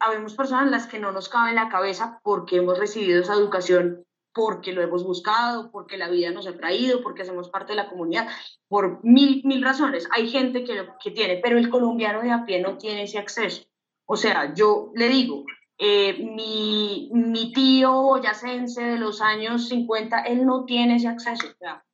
habemos personas las que no nos cabe en la cabeza porque hemos recibido esa educación porque lo hemos buscado, porque la vida nos ha traído, porque hacemos parte de la comunidad, por mil, mil razones. Hay gente que, que tiene, pero el colombiano de a pie no tiene ese acceso. O sea, yo le digo, eh, mi, mi, tío boyacense de los años 50, él no tiene ese acceso.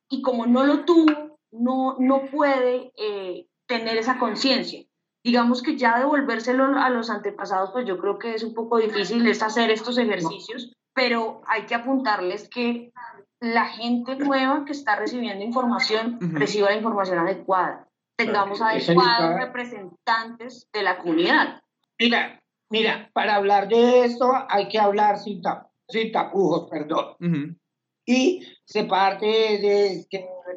Y como no lo tuvo, no, no puede eh, tener esa conciencia. Digamos que ya devolvérselo a los antepasados, pues yo creo que es un poco difícil es hacer estos ejercicios pero hay que apuntarles que la gente nueva que está recibiendo información reciba la información adecuada. Tengamos adecuados representantes de la comunidad. Mira, mira, para hablar de esto hay que hablar sin, sin tapujos, perdón. Y se parte desde,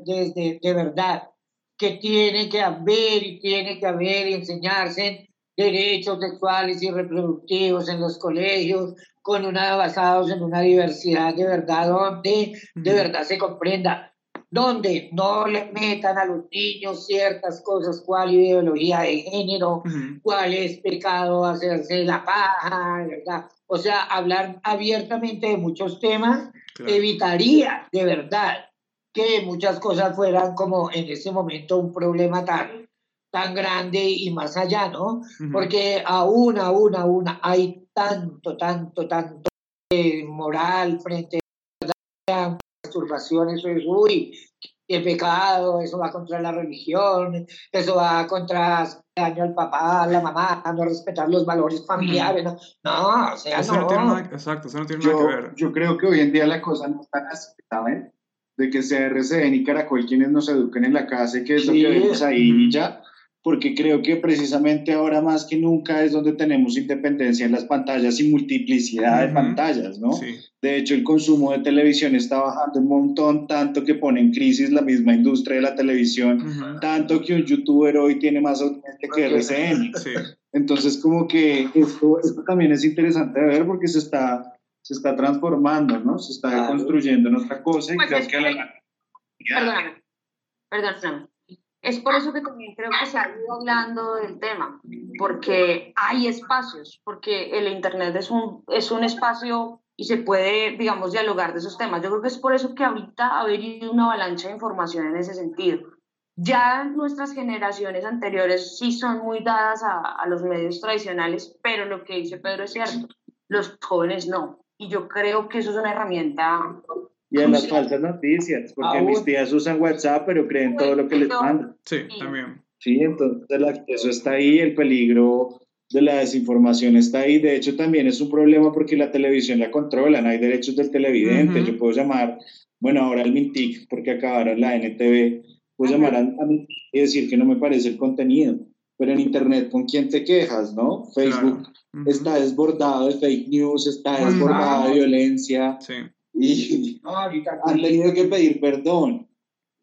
desde de verdad que tiene que haber y tiene que haber y enseñarse derechos sexuales y reproductivos en los colegios, con una, basados en una diversidad de verdad, donde de verdad se comprenda, donde no le metan a los niños ciertas cosas, cuál ideología de género, cuál es pecado hacerse la paja, ¿verdad? O sea, hablar abiertamente de muchos temas evitaría de verdad que muchas cosas fueran como en ese momento un problema tan, tan grande y más allá, ¿no? Porque aún, aún, aún hay tanto, tanto, tanto moral frente a masturbación, eso es, uy, el pecado, eso va contra la religión, eso va contra el daño al papá, a la mamá, no respetar los valores familiares, no, no o sea, eso no. tiene nada, exacto, eso no tiene yo, nada que ver. Yo creo que hoy en día la cosa no está así, ¿saben? De que sea RCN y Caracol quienes nos eduquen en la casa y que es lo que vemos ahí y ya porque creo que precisamente ahora más que nunca es donde tenemos independencia en las pantallas y multiplicidad de pantallas, ¿no? De hecho, el consumo de televisión está bajando un montón, tanto que pone en crisis la misma industria de la televisión, tanto que un youtuber hoy tiene más audiencia que RCN. Entonces, como que esto, esto, también es interesante de ver porque se está, se está transformando, ¿no? Se está construyendo en otra cosa y pues creo que... La... Perdón, perdón, es por eso que también creo que se ha ido hablando del tema, porque hay espacios, porque el Internet es un, es un espacio y se puede, digamos, dialogar de esos temas. Yo creo que es por eso que ahorita ha habido una avalancha de información en ese sentido. Ya nuestras generaciones anteriores sí son muy dadas a, a los medios tradicionales, pero lo que dice Pedro es cierto, los jóvenes no. Y yo creo que eso es una herramienta y a las falsas noticias, porque mis tías usan WhatsApp, pero creen todo lo que les mandan. Sí, también. Sí, entonces el acceso está ahí, el peligro de la desinformación está ahí. De hecho, también es un problema porque la televisión la controlan, hay derechos del televidente. Yo puedo llamar, bueno, ahora el Mintic, porque acabaron la NTV, puedo llamar a, mí y decir que no me parece el contenido. Pero en Internet, ¿con quién te quejas, no? Facebook está desbordado de fake news, está desbordado de violencia. Sí y han tenido que pedir perdón.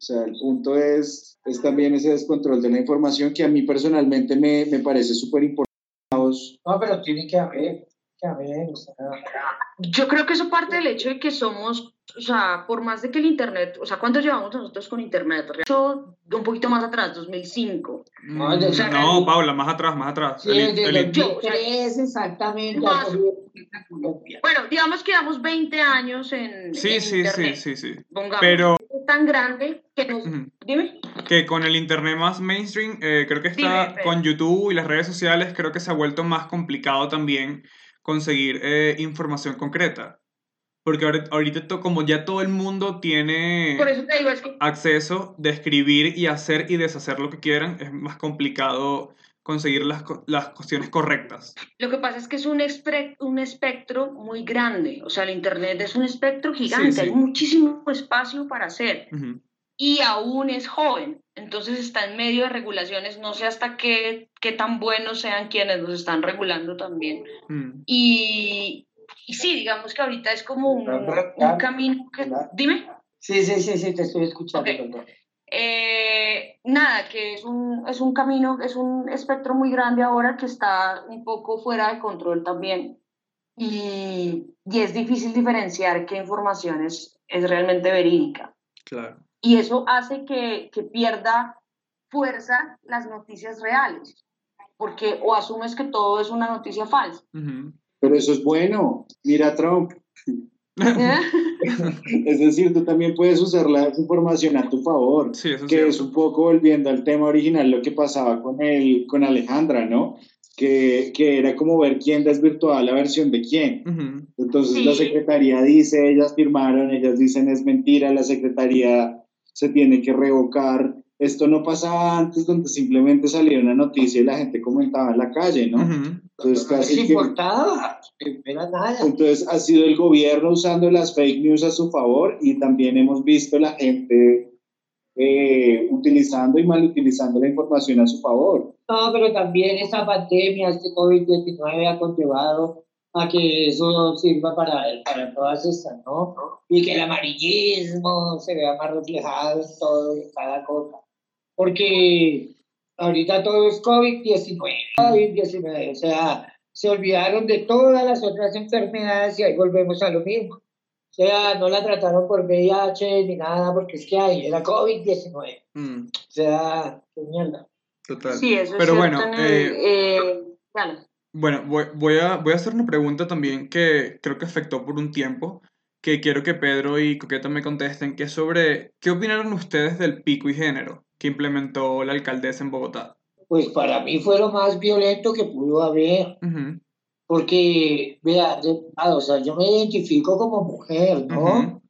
O sea, el punto es, es también ese descontrol de la información que a mí personalmente me, me parece súper importante. No, pero tiene que haber, que haber. Yo creo que eso parte del hecho de que somos o sea, por más de que el Internet, o sea, ¿cuánto llevamos nosotros con Internet? Yo, un poquito más atrás, 2005. No, no Paula, más atrás, más atrás. Sí, el, el, el, yo, exactamente. bueno, digamos que llevamos 20 años en, sí, sí, Internet. Sí, sí, sí, Pongamos, Pero... Es tan grande que nos... Dime. Que con el Internet más mainstream, eh, creo que está Dime, con YouTube y las redes sociales, creo que se ha vuelto más complicado también conseguir eh, información concreta. Porque ahorita, como ya todo el mundo tiene digo, es que... acceso de escribir y hacer y deshacer lo que quieran, es más complicado conseguir las, las cuestiones correctas. Lo que pasa es que es un, un espectro muy grande, o sea, el Internet es un espectro gigante, sí, sí. hay muchísimo espacio para hacer. Uh -huh. Y aún es joven, entonces está en medio de regulaciones, no sé hasta qué, qué tan buenos sean quienes nos están regulando también. Mm. Y, y sí, digamos que ahorita es como un, un camino que... Dime. Sí, sí, sí, sí, te estoy escuchando. Okay. Eh, nada, que es un, es un camino, es un espectro muy grande ahora que está un poco fuera de control también. Y, y es difícil diferenciar qué información es, es realmente verídica. Claro. Y eso hace que, que pierda fuerza las noticias reales, porque o asumes que todo es una noticia falsa. Uh -huh. Pero eso es bueno. Mira Trump. es decir, tú también puedes usar la información a tu favor, sí, eso que es, es un poco volviendo al tema original, lo que pasaba con, el, con Alejandra, ¿no? Que, que era como ver quién desvirtuaba la versión de quién. Uh -huh. Entonces Sí. la secretaría dice, ellas firmaron, ellas dicen es mentira, la secretaría se tiene que revocar. Esto no pasaba antes, donde simplemente salía una noticia y la gente comentaba en la calle, ¿no? Uh -huh. Entonces, No casi que- importaba, no era nada. entonces ha sido el gobierno usando las fake news a su favor y también hemos visto la gente eh, utilizando y mal utilizando la información a su favor. No, pero también esta pandemia, este COVID-19 ha conllevado a que eso sirva para, para todas estas, ¿no? Y que el amarillismo se vea más reflejado en todo y en cada cosa. Porque ahorita todo es COVID-19, COVID-19, o sea, se olvidaron de todas las otras enfermedades y ahí volvemos a lo mismo. O sea, no la trataron por VIH ni nada, porque es que ahí era COVID-19. Mm, O sea, qué mierda. total. Sí, eso es Pero cierto bueno, eh, eh, claro. Bueno, voy, voy a, voy a hacer una pregunta también que creo que afectó por un tiempo, que quiero que Pedro y Coqueta me contesten, que es sobre qué opinaron ustedes del pico y género que implementó la alcaldesa en Bogotá. Pues para mí fue lo más violento que pudo haber, Ujú, porque, vea, de- ah, o sea, yo me identifico como mujer, ¿no? ujú,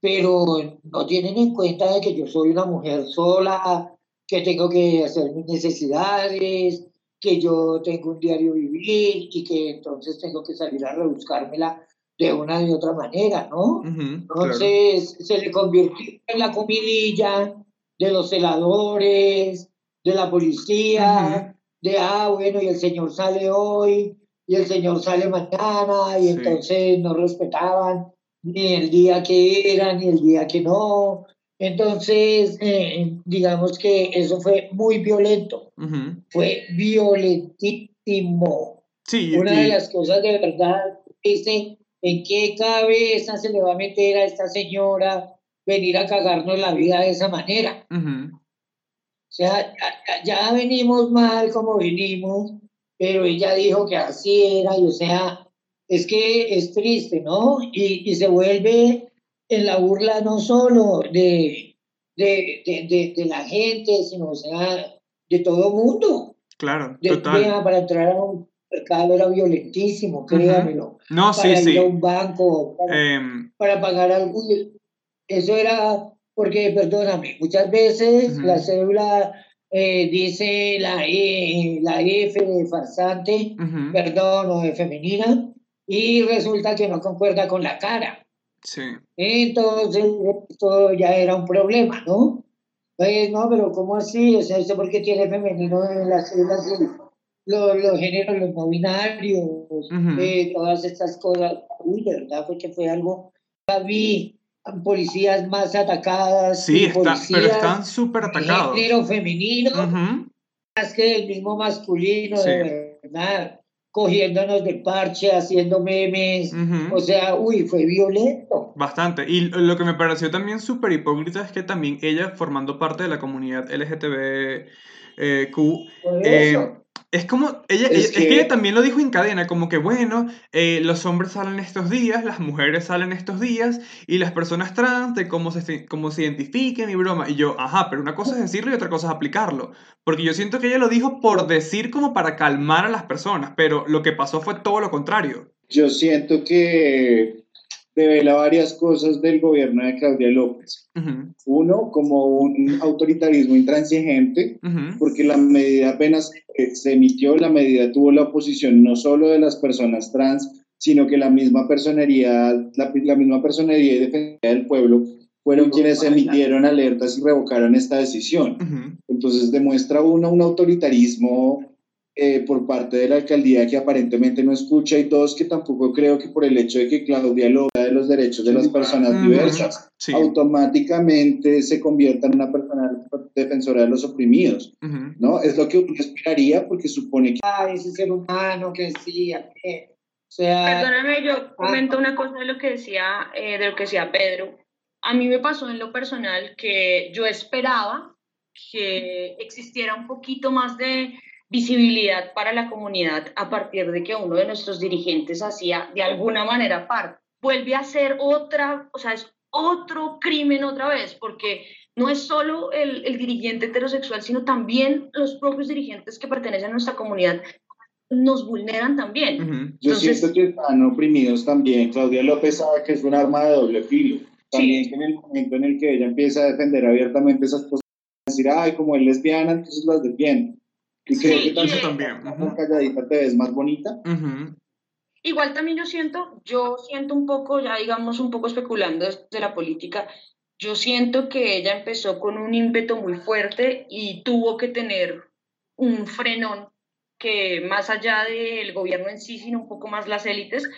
Pero no tienen en cuenta de que yo soy una mujer sola, que tengo que hacer mis necesidades, que yo tengo un diario vivir y que entonces tengo que salir a rebuscármela de una y otra manera, ¿no? ujú, claro. Entonces se le convirtió en la comidilla de los celadores, de la policía, de, ah, bueno, y el señor sale hoy, y el señor sale mañana, y Sí. entonces no respetaban ni el día que era, ni el día que no. Entonces, eh, digamos que eso fue muy violento, fue violentísimo. Sí, Una y- de las cosas de verdad, dice, ¿en qué cabeza se le va a meter a esta señora venir a cagarnos la vida de esa manera? ujú, O sea, ya, ya venimos mal como venimos, pero ella dijo que así era, y o sea, es que es triste, ¿no? Y, y se vuelve en la burla no solo de, de, de, de, de la gente, sino, o sea, de todo mundo. claro, total. para entrar a un mercado era violentísimo, créamelo. No, sí, para ir sí. a un banco, para, Em, para pagar algo. Eso era porque, perdóname, muchas veces Ujú. la cédula eh, dice la, E, la F de farsante, ujú, perdón, o de femenina, y resulta que no concuerda con la cara. sí. Entonces, esto ya era un problema, ¿no? Pues, no, pero ¿cómo así? O sea, ¿esto por qué tiene femenino en las células? Los, los géneros, los no binarios, Ujú. eh, todas estas cosas. Uy, de verdad fue que fue algo. Ya vi policías más atacadas. Sí, está, pero están súper atacados. Género femenino, más que el mismo masculino, de verdad cogiéndonos de parche, haciendo memes, o sea, uy, fue violento. Bastante. Y lo que me pareció también súper hipócrita es que también ella, formando parte de la comunidad LGTBQ, eh, es como, ella, es, que... ella también lo dijo en cadena, como que bueno, eh, los hombres salen estos días, las mujeres salen estos días, y las personas trans, de cómo se, cómo se identifiquen y broma. Y yo, ajá, pero una cosa es decirlo y otra cosa es aplicarlo. Porque yo siento que ella lo dijo por decir como para calmar a las personas, pero lo que pasó fue todo lo contrario. Yo siento que revela varias cosas del gobierno de Claudia López. Uno, como un autoritarismo intransigente, porque la medida apenas se emitió, la medida tuvo la oposición no solo de las personas trans, sino que la misma personería, la, misma personería y defensa del pueblo fueron quienes emitieron alertas y revocaron esta decisión. Entonces demuestra uno un autoritarismo eh, por parte de la alcaldía que aparentemente no escucha y dos que tampoco creo que por el hecho de que Claudia lo de los derechos de las personas diversas automáticamente se convierta en una persona defensora de los oprimidos, ¿no? Es lo que uno esperaría porque supone que... Ah, ese ser humano que decía que... O sea, Perdóname, yo comento una cosa de lo que decía, eh, de lo que decía Pedro. A mí me pasó en lo personal que yo esperaba que existiera un poquito más de visibilidad para la comunidad a partir de que uno de nuestros dirigentes hacía de alguna manera parte. Vuelve a ser otra, o sea, es otro crimen otra vez, porque no es solo el, el dirigente heterosexual, sino también los propios dirigentes que pertenecen a nuestra comunidad nos vulneran también. Yo siento que están oprimidos también. Claudia López sabe que es un arma de doble filo. También en el momento en el que ella empieza a defender abiertamente esas cosas, decir, ay, como es lesbiana, entonces las defiende y creo que eso también. calladita te ves más bonita. Igual también yo siento, yo siento un poco, ya digamos un poco especulando de la política, yo siento que ella empezó con un ímpetu muy fuerte y tuvo que tener un frenón que más allá del gobierno en sí, sino un poco más las élites,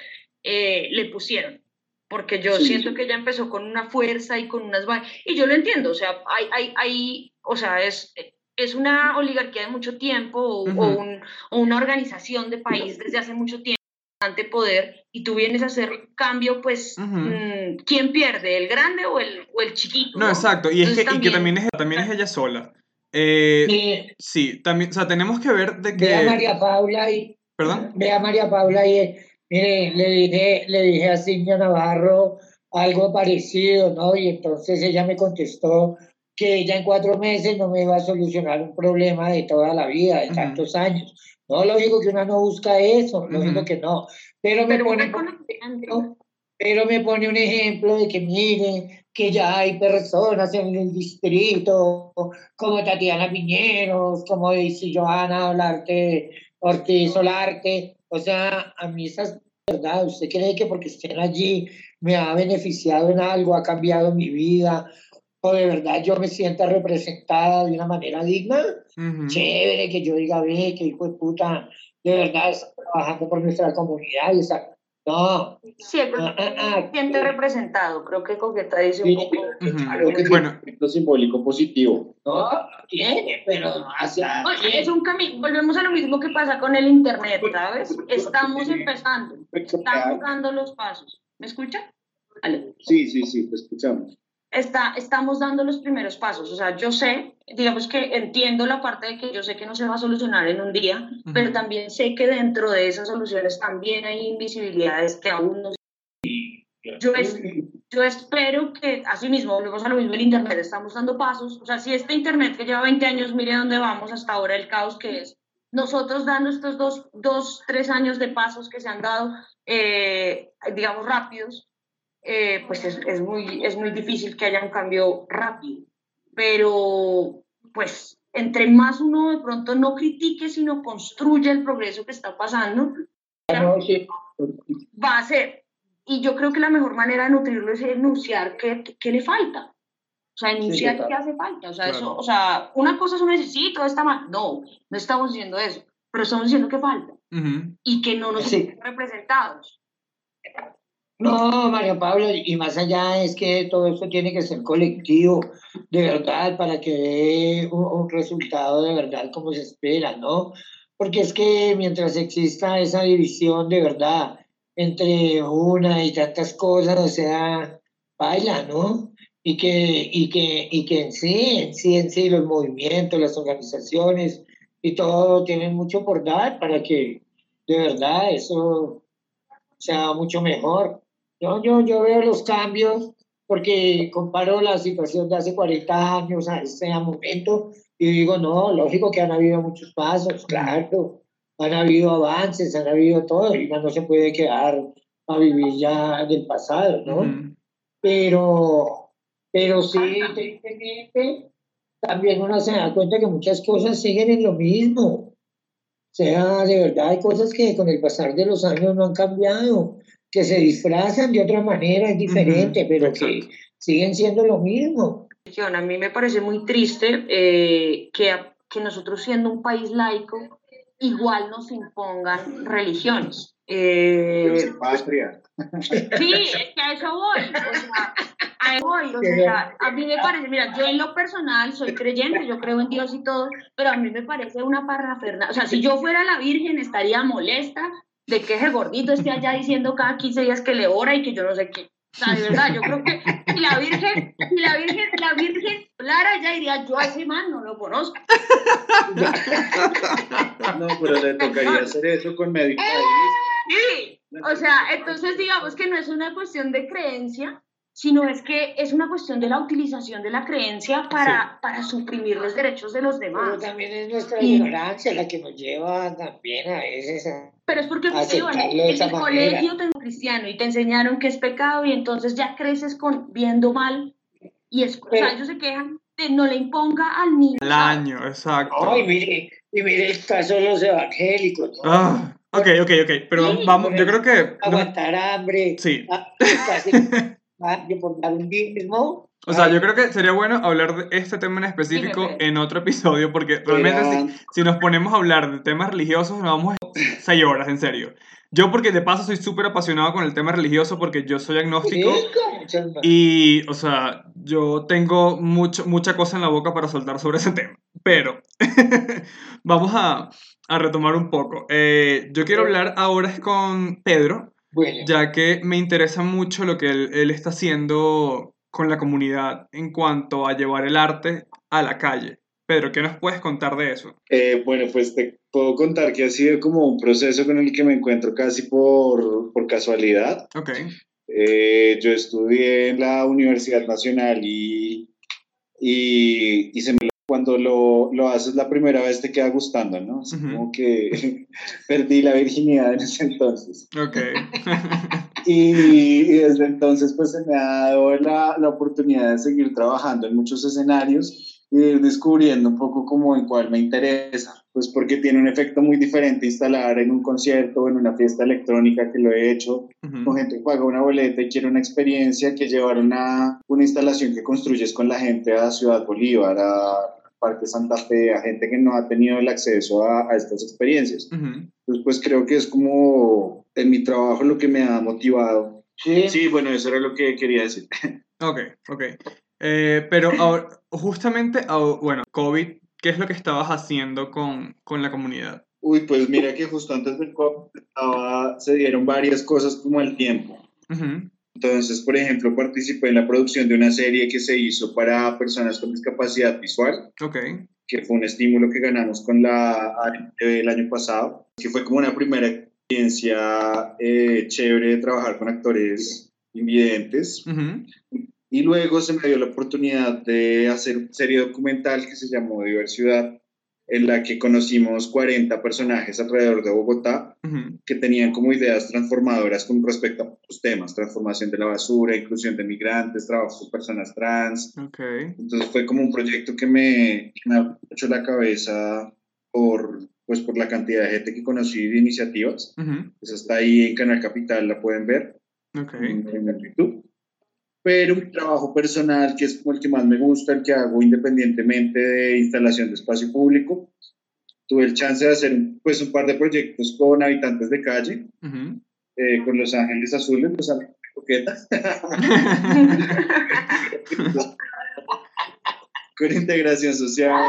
eh, le pusieron. Porque yo siento que ella empezó con una fuerza y con unas... Y yo lo entiendo, o sea, hay, hay, hay o sea, es, es una oligarquía de mucho tiempo o, un, o, una organización de país desde hace mucho tiempo ante poder y tú vienes a hacer cambio, pues, mm, ¿quién pierde? ¿El grande o el, o el chiquito? No, exacto, y, es que, también, y que también es, también es ella sola. Eh, sí, también, o sea, tenemos que ver de que... Ve a María Paula y... ¿Perdón? Ve a María Paula y, mire, le dije, le dije a Silvia Navarro algo parecido, ¿no? Y entonces ella me contestó, que ella en cuatro meses no me iba a solucionar un problema de toda la vida, de tantos años. No, lógico que una no busca eso, lógico que no. Pero me, pone, pero me pone un ejemplo de que miren que ya hay personas en el distrito, como Tatiana Piñeros, como dice Joana Olarte, Ortiz Solarte. O sea, a mí esas verdad. ¿Usted cree que porque estén allí me ha beneficiado en algo, ha cambiado mi vida? De verdad yo me sienta representada de una manera digna, chévere, que yo diga, ve, que hijo de puta, de verdad está trabajando por nuestra comunidad y está... No. Siempre ah, ah, ah, siente representado. Creo que Coqueta dice un poco. Creo que bueno, es simbólico positivo. No, tiene, pero hacia. es un camino. Volvemos a lo mismo que pasa con el Internet, ¿sabes? Estamos empezando. Estamos dando los pasos. ¿Me escucha? Sí, sí, sí, te escuchamos está, estamos dando los primeros pasos. O sea, yo sé, digamos que entiendo la parte de que yo sé que no se va a solucionar en un día, pero también sé que dentro de esas soluciones también hay invisibilidades que aún no yo, es, yo espero que, así mismo, volvemos a lo mismo el Internet, estamos dando pasos. O sea, si este Internet que lleva 20 años, mire dónde vamos hasta ahora, el caos que es, nosotros dando estos dos, dos tres años de pasos que se han dado, eh, digamos, rápidos, eh, pues es, es, muy, es muy difícil que haya un cambio rápido. Pero, pues, entre más uno de pronto no critique, sino construye el progreso que está pasando, va a ser. Y yo creo que la mejor manera de nutrirlo es enunciar qué, qué le falta. O sea, enunciar qué hace falta. O sea, eso, o sea, una cosa es un necesito, está mal. No, no estamos diciendo eso, pero estamos diciendo que falta. Y que no nos sienten representados. No, María Pablo, y más allá es que todo esto tiene que ser colectivo, de verdad, para que dé un, resultado de verdad como se espera, ¿no? Porque es que mientras exista esa división de verdad entre una y tantas cosas, o sea, baila, ¿no? Y que, y que, y que en sí, en sí, en sí, los movimientos, las organizaciones y todo tienen mucho por dar para que de verdad eso sea mucho mejor. Yo, yo, yo veo los cambios porque comparo la situación de hace 40 años a este momento y digo, no, lógico que han habido muchos pasos, claro, han habido avances, han habido todo, y no se puede quedar a vivir ya del pasado, ¿no? Pero, pero sí, también uno se da cuenta que muchas cosas siguen en lo mismo. O sea, de verdad hay cosas que con el pasar de los años no han cambiado que se disfrazan de otra manera, es diferente, pero que siguen siendo lo mismo. A mí me parece muy triste eh, que, que nosotros siendo un país laico, igual nos impongan religiones. Eh, patria. Sí, es que a eso voy. O sea, a eso voy. O sea, a mí me parece, mira, yo en lo personal soy creyente, yo creo en Dios y todo, pero a mí me parece una parraferna. O sea, si yo fuera la Virgen estaría molesta de que ese gordito esté allá diciendo cada 15 días que le ora y que yo no sé qué. O sea, de verdad, yo creo que si la Virgen, si la Virgen, la Virgen Clara ya diría, yo a ese man no lo conozco. No, pero le tocaría hacer eso con médicos. Sí, o sea, entonces digamos que no es una cuestión de creencia, sino es que es una cuestión de la utilización de la creencia para, para suprimir los derechos de los demás. Pero también es nuestra ignorancia la que nos lleva también a veces a pero es porque en el colegio te cristiano y te enseñaron que es pecado y entonces ya creces con viendo mal y es, o sea, ellos se quejan de no le imponga al niño. Al año, exacto. Ay, mire, y mire el caso de los evangélicos. ¿no? Ah, ok, ok, ok, pero vamos, yo creo que... Aguantar hambre. Sí. Casi, por dar un mismo o sea, yo creo que sería bueno hablar de este tema en específico en otro episodio, porque realmente si, nos ponemos a hablar de temas religiosos, nos vamos a seis horas, en serio. Yo porque de paso soy súper apasionado con el tema religioso porque yo soy agnóstico y, o sea, yo tengo mucho, mucha cosa en la boca para soltar sobre ese tema. Pero vamos a, a, retomar un poco. Eh, yo quiero hablar ahora con Pedro, ya que me interesa mucho lo que él, él está haciendo con la comunidad en cuanto a llevar el arte a la calle. Pedro, ¿qué nos puedes contar de eso? Eh, bueno, pues te puedo contar que ha sido como un proceso con el que me encuentro casi por, por casualidad. Ok. Eh, yo estudié en la Universidad Nacional y, y, y se me, cuando lo, lo, haces la primera vez te queda gustando, ¿no? Es como que perdí la virginidad en ese entonces. Ok. Y, desde entonces pues se me ha dado la, la, oportunidad de seguir trabajando en muchos escenarios y ir descubriendo un poco como en cuál me interesa, pues porque tiene un efecto muy diferente instalar en un concierto o en una fiesta electrónica que lo he hecho con gente que paga una boleta y quiere una experiencia que llevar una, una instalación que construyes con la gente a Ciudad Bolívar, a Parque Santa Fe, a gente que no ha tenido el acceso a, a estas experiencias. Entonces, pues creo que es como en mi trabajo lo que me ha motivado. Sí, sí bueno, eso era lo que quería decir. Ok, ok. Eh, pero ahora, justamente, bueno, COVID, ¿qué es lo que estabas haciendo con, con la comunidad? Uy, pues mira que justo antes del COVID se dieron varias cosas como el tiempo. Entonces, por ejemplo, participé en la producción de una serie que se hizo para personas con discapacidad visual. Okay. Que fue un estímulo que ganamos con la el año pasado, que fue como una primera experiencia eh, chévere de trabajar con actores invidentes. Y luego se me dio la oportunidad de hacer una serie documental que se llamó Diversidad, en la que conocimos 40 personajes alrededor de Bogotá que tenían como ideas transformadoras con respecto a los temas, transformación de la basura, inclusión de migrantes, trabajo con personas trans. Okay. Entonces fue como un proyecto que me, me ha hecho la cabeza por, pues por la cantidad de gente que conocí de iniciativas. Eso está ahí en Canal Capital, la pueden ver okay. en, en YouTube pero mi trabajo personal, que es el que más me gusta, el que hago independientemente de instalación de espacio público, tuve el chance de hacer pues, un par de proyectos con habitantes de calle, eh, con Los Ángeles Azules, Los Ángeles coqueta. con integración social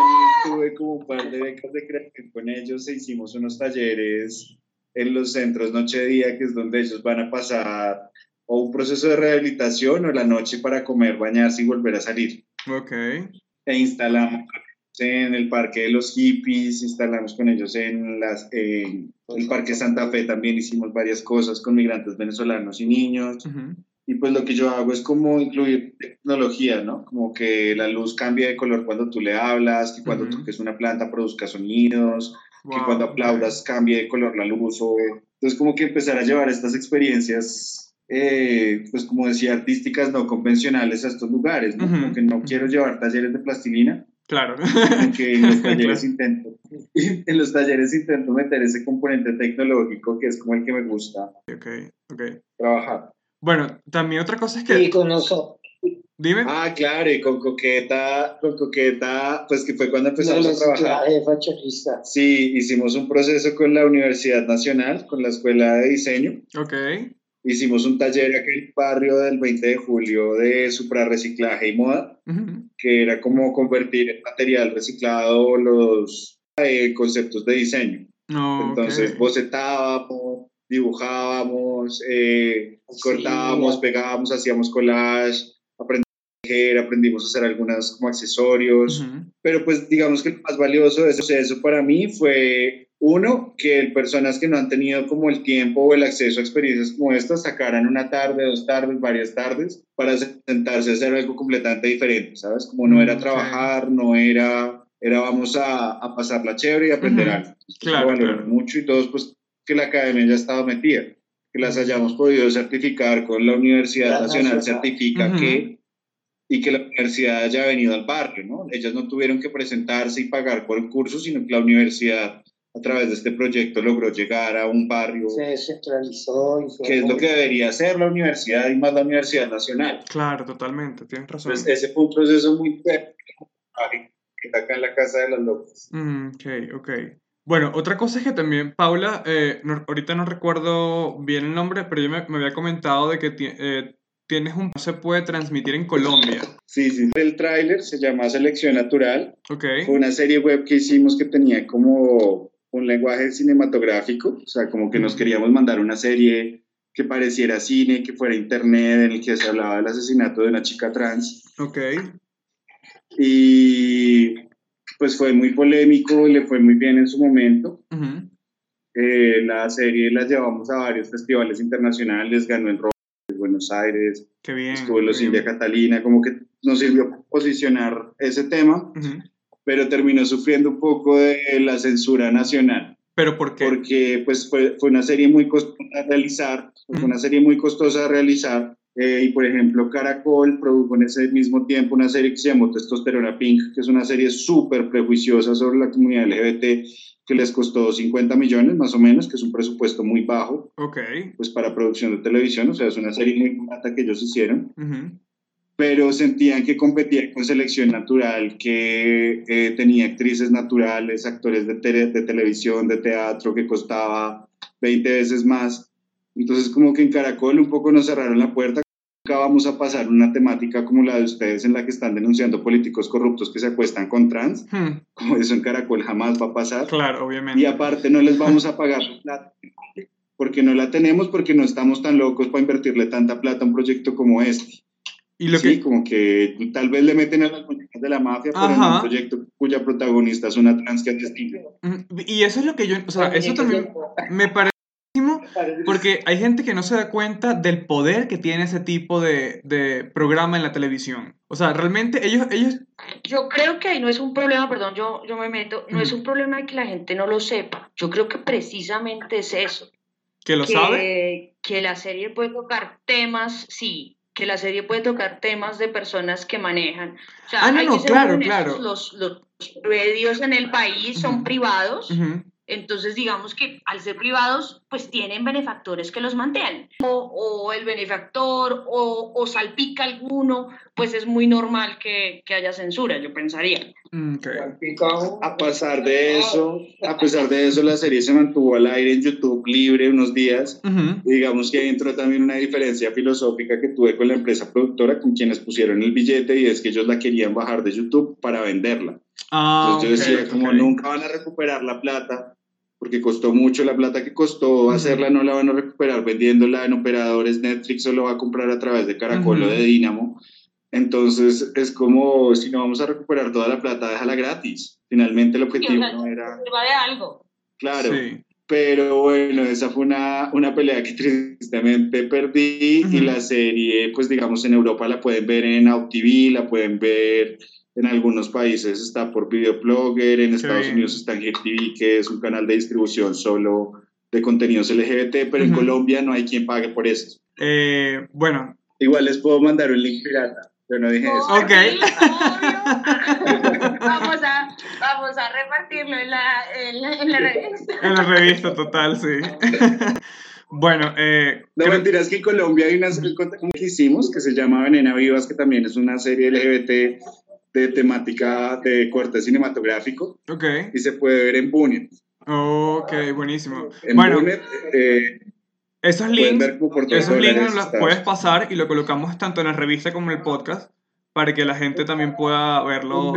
tuve como un par de becas de creación con ellos e hicimos unos talleres en los centros noche-día, que es donde ellos van a pasar o un proceso de rehabilitación o la noche para comer, bañarse y volver a salir. Ok. E instalamos en el Parque de los Hippies, instalamos con ellos en las, el Parque Santa Fe, también hicimos varias cosas con migrantes venezolanos y niños. Y pues lo que yo hago es como incluir tecnología, ¿no? Como que la luz cambie de color cuando tú le hablas, que cuando toques una planta produzca sonidos, que cuando aplaudas cambie de color la luz. O... Entonces como que empezar a llevar estas experiencias, eh, pues como decía, artísticas no convencionales a estos lugares, ¿no? Como que no quiero llevar talleres de plastilina. Claro. Que en los talleres intento, en los talleres intento meter ese componente tecnológico que es como el que me gusta okay, okay. trabajar. Bueno, también otra cosa es que... Y con nosotros. Dime. Ah, claro, y con Coqueta, con Coqueta, pues que fue cuando empezamos a trabajar. Sí, hicimos un proceso con la Universidad Nacional, con la Escuela de Diseño. Ok. Hicimos un taller en el barrio del 20 de julio de suprarreciclaje y moda, que era como convertir en material reciclado los eh, conceptos de diseño. Entonces bocetábamos, dibujábamos, eh, cortábamos, pegábamos, hacíamos collage, aprendimos, aprendimos a hacer algunas como accesorios, pero pues digamos que lo más valioso de ese proceso para mí fue uno, que personas que no han tenido como el tiempo o el acceso a experiencias como estas sacaran una tarde, dos tardes, varias tardes para sentarse a hacer algo completamente diferente, ¿sabes? Como no era mm, trabajar, no era, era vamos a, a pasarla chévere y aprender algo. Claro, claro. mucho y todos pues que la academia ya estaba metida, que las hayamos podido certificar con la Universidad Nacional, certifica que y que la universidad haya venido al barrio, ¿no? Ellas no tuvieron que presentarse y pagar por el curso, sino que la universidad a través de este proyecto logró llegar a un barrio. Se descentralizó. que es lo que debería hacer la universidad y más la Universidad Nacional. Claro, totalmente, tienes razón. Pues ese fue un proceso muy que está acá en la Casa de las Locas. Mm, ok, ok. Bueno, otra cosa es que también, Paula, eh, ahorita no recuerdo bien el nombre, pero yo me, había comentado de que eh, tienes un... no se puede transmitir en Colombia. Sí, sí. El tráiler se llama Selección Natural. Ok. Fue una serie web que hicimos que tenía como un lenguaje cinematográfico, o sea, como que nos queríamos mandar una serie que pareciera cine, que fuera internet, en el que se hablaba del asesinato de una chica trans. Ok. Y pues fue muy polémico, le fue muy bien en su momento. Eh, la serie la llevamos a varios festivales internacionales, ganó en Roma, en Buenos Aires, qué bien, estuvo en los India Catalina, como que nos sirvió posicionar ese tema, pero terminó sufriendo un poco de la censura nacional. ¿Pero por qué? Porque pues fue, fue una serie muy costosa de realizar, fue una serie muy costosa de realizar, eh, y por ejemplo, Caracol produjo en ese mismo tiempo una serie que se llamó Testosterona Pink, que es una serie súper prejuiciosa sobre la comunidad LGBT, que les costó 50 millones más o menos, que es un presupuesto muy bajo. Ok. Pues para producción de televisión, o sea, es una serie muy barata que ellos hicieron. Pero sentían que competía con selección natural, que eh, tenía actrices naturales, actores de, de televisión, de teatro, que costaba 20 veces más. Entonces, como que en Caracol un poco nos cerraron la puerta vamos a pasar una temática como la de ustedes en la que están denunciando políticos corruptos que se acuestan con trans, hmm. como eso en Caracol jamás va a pasar. Claro, obviamente. Y aparte no les vamos a pagar plata, porque no la tenemos, porque no estamos tan locos para invertirle tanta plata a un proyecto como este. Y lo sí, que... como que tal vez le meten a las muñecas de la mafia, pero en un proyecto cuya protagonista es una trans que mm, Y eso es lo que yo, o sea, eso también me parece porque hay gente que no se da cuenta del poder que tiene ese tipo de, de, programa en la televisión. O sea, realmente ellos, ellos... Yo creo que ahí no es un problema, perdón, yo, yo me meto, no es un problema de que la gente no lo sepa. Yo creo que precisamente es eso. ¿Que lo sabe? Que la serie puede tocar temas, sí, que la serie puede tocar temas de personas que manejan. O sea, ah, no, no, claro, claro. Los, los, medios en el país son privados. Entonces, digamos que al ser privados, pues tienen benefactores que los mantienen. O, el benefactor o, o, salpica alguno, pues es muy normal que, que haya censura, yo pensaría. A pesar de eso, a pesar de eso, la serie se mantuvo al aire en YouTube libre unos días. digamos que entró también una diferencia filosófica que tuve con la empresa productora, con quienes pusieron el billete, y es que ellos la querían bajar de YouTube para venderla. Ah, Entonces yo decía, como nunca van a recuperar la plata, porque costó mucho la plata que costó hacerla, no la van a recuperar vendiéndola en operadores, Netflix solo va a comprar a través de Caracol o de Dynamo. Entonces es como si no vamos a recuperar toda la plata, déjala gratis. Finalmente el objetivo no era... de algo. Claro. Pero bueno, esa fue una, una pelea que tristemente perdí y la serie, pues digamos, en Europa la pueden ver en TV, la pueden ver en algunos países está por Videoblogger, en Estados Unidos está en TV, que es un canal de distribución solo de contenidos LGBT, pero en Colombia no hay quien pague por eso. Eh, bueno. Igual les puedo mandar un link pirata. Yo no dije eso. Ok. vamos, a, vamos a repartirlo en la, en la, revista. En la revista, total, sí. Bueno, eh, no mentiras que en Colombia hay una serie que hicimos que se llama Venena Vivas, que también es una serie LGBT de temática de corte cinematográfico. Ok. Y se puede ver en Bunet. Ok, buenísimo. bueno, eh, esos links, esos links los puedes pasar y lo colocamos tanto en la revista como en el podcast para que la gente también pueda verlo.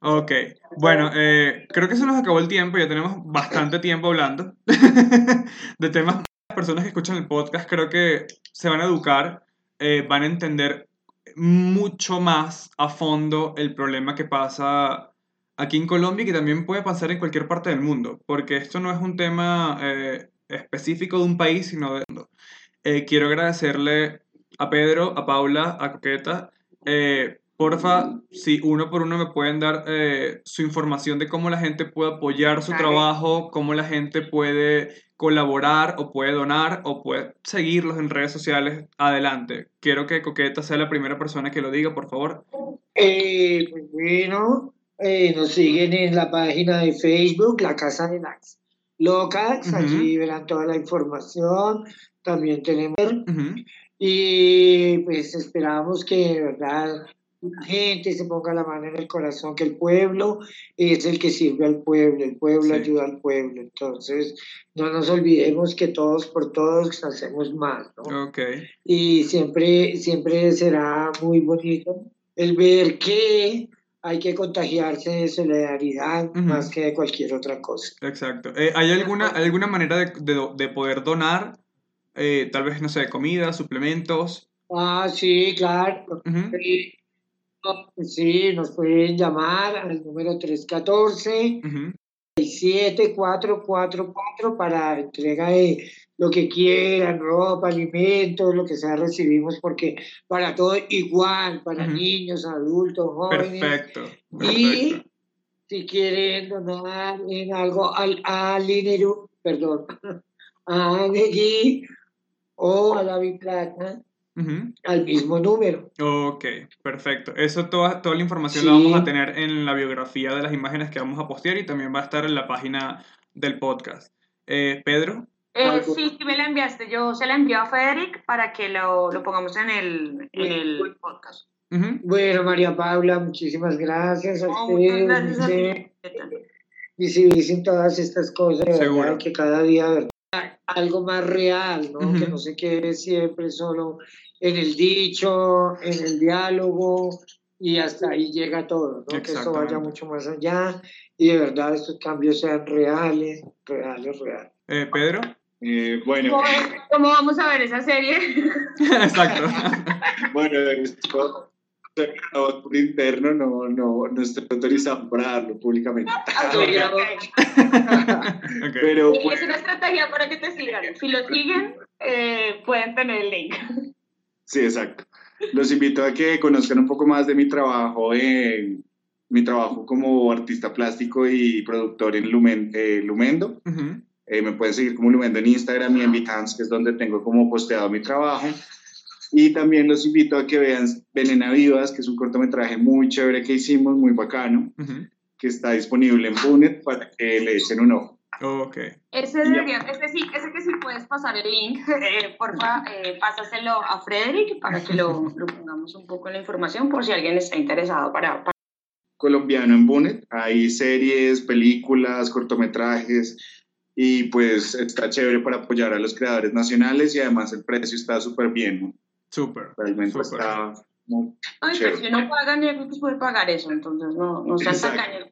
Ok, bueno, eh, creo que se nos acabó el tiempo, ya tenemos bastante tiempo hablando de temas. Las personas que escuchan el podcast creo que se van a educar, eh, van a entender mucho más a fondo el problema que pasa aquí en Colombia y que también puede pasar en cualquier parte del mundo, porque esto no es un tema eh, específico de un país, sino de. Eh, quiero agradecerle a Pedro, a Paula, a Coqueta. Eh, porfa, si uno por uno me pueden dar su información de cómo la gente puede apoyar su trabajo, cómo la gente puede colaborar o puede donar o puede seguirlos en redes sociales, adelante. Quiero que Coqueta sea la primera persona que lo diga, por favor. Eh, bueno, eh, nos siguen en la página de Facebook, La Casa de las Locas, allí verán toda la información, también tenemos... Y pues esperamos que, de verdad, la gente se ponga la mano en el corazón, que el pueblo es el que sirve al pueblo, el pueblo ayuda al pueblo. Entonces, no nos olvidemos que todos por todos hacemos más, ¿no? Okay. Y siempre, siempre será muy bonito el ver que hay que contagiarse de solidaridad más que de cualquier otra cosa. Exacto. Eh, ¿Hay alguna, alguna manera de, de, poder donar, eh, tal vez, no sé, comida, suplementos? Ah, sí, claro. Sí, nos pueden llamar al número 314 6444 para entrega de lo que quieran, ropa, alimentos, lo que sea, recibimos porque para todo igual, para niños, adultos, jóvenes. Perfecto, Y si quieren donar en algo al, al perdón, a Negui o a la Biplata, al mismo número. Ok, perfecto. Eso, toda, toda la información la vamos a tener en la biografía de las imágenes que vamos a postear y también va a estar en la página del podcast. Eh, Pedro. Eh, sí, sí me la enviaste. Yo se la envié a Federic para que lo, lo pongamos en el, en el podcast. Bueno, María Paula, muchísimas gracias a ustedes. Gracias Visibilicen todas estas cosas, Seguro. que cada día algo más real, ¿no? Que no se quede siempre solo en el dicho, en el diálogo y hasta ahí llega todo, ¿no? Que esto vaya mucho más allá y de verdad estos cambios sean reales, reales, reales. Eh, Pedro. Eh, bueno. ¿Cómo, vamos a ver esa serie? Exacto. bueno, esto, por interno, no, no, no estoy autorizado para darlo públicamente. Pero, es una estrategia para que te sigan. Si lo siguen, eh, pueden tener el link. Sí, exacto. Los invito a que conozcan un poco más de mi trabajo, mi trabajo como artista plástico y productor en Lumen, eh, Lumendo. Eh, me pueden seguir como Lumendo en Instagram y en Behance, que es donde tengo como posteado mi trabajo. Y también los invito a que vean Venena Vivas, que es un cortometraje muy chévere que hicimos, muy bacano, que está disponible en Punet para que le echen un ojo. Ok. Ese, debería, ese, sí, ese que sí puedes pasar el link, eh, porfa, eh, pásaselo a Frederick para que lo, lo, pongamos un poco en la información por si alguien está interesado para, para... Colombiano en Bonnet, hay series, películas, cortometrajes, y pues está chévere para apoyar a los creadores nacionales y además el precio está súper bien, ¿no? Súper. Realmente está muy Ay, pero si no pagan, ni que puede pagar eso, entonces no, no sean tacaños.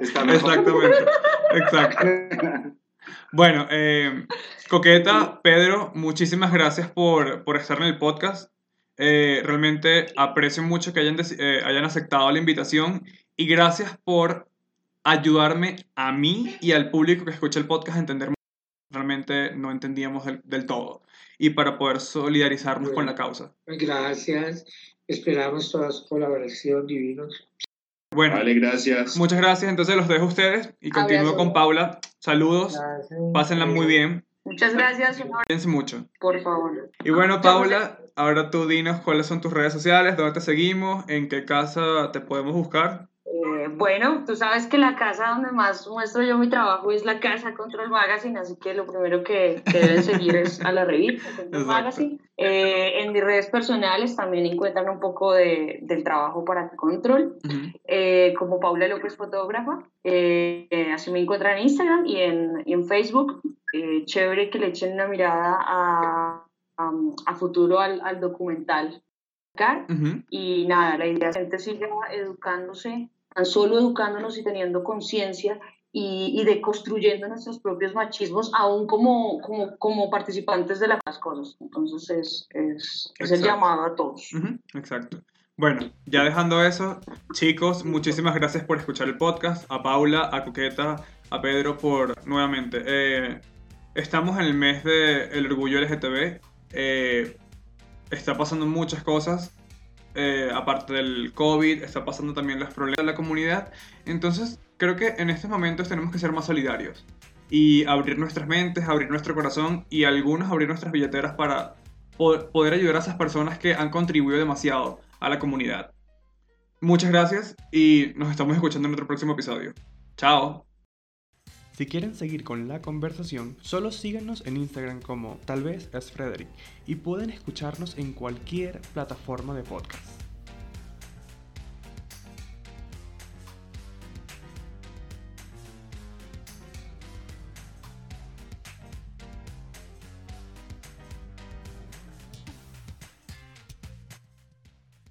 Exactamente, exacto. Bueno, eh, Coqueta, Pedro, muchísimas gracias por, por estar en el podcast. Eh, realmente aprecio mucho que hayan, eh, hayan aceptado la invitación y gracias por ayudarme a mí y al público que escucha el podcast a entender realmente no entendíamos del, todo y para poder solidarizarnos con la causa. Gracias, esperamos toda su colaboración, divinos. Bueno, vale, gracias. Muchas gracias, entonces los dejo a ustedes y continúo con Paula. Saludos, pásenla muy bien. Muchas gracias, Cuídense mucho. Por favor. Y bueno, Paula, ahora tú dinos cuáles son tus redes sociales, dónde te seguimos, en qué casa te podemos buscar. Eh, bueno, tú sabes que la casa donde más muestro yo mi trabajo es la casa Control Magazine, así que lo primero que, deben seguir es a la revista Control Magazine. Eh, en mis redes personales también encuentran un poco de, del trabajo para Control, eh, como Paula López Fotógrafa. así me encuentran en Instagram y en, en Facebook. chévere que le echen una mirada a, a, futuro al, al documental y nada, la idea es que la gente siga educándose, tan solo educándonos y teniendo conciencia y, y deconstruyendo nuestros propios machismos, aún como, como, como participantes de las cosas. Entonces es, es, es el llamado a todos. Exacto. Bueno, ya dejando eso, chicos, muchísimas gracias por escuchar el podcast. A Paula, a Coqueta, a Pedro por nuevamente. Eh, estamos en el mes del de orgullo LGTB. Eh, está pasando muchas cosas. Eh, aparte del COVID, está pasando también los problemas de la comunidad. Entonces, creo que en estos momentos tenemos que ser más solidarios y abrir nuestras mentes, abrir nuestro corazón y algunos abrir nuestras billeteras para poder ayudar a esas personas que han contribuido demasiado a la comunidad. Muchas gracias y nos estamos escuchando en otro próximo episodio. Chao. Si quieren seguir con la conversación, solo síganos en Instagram como tal vez es Frederick y pueden escucharnos en cualquier plataforma de podcast.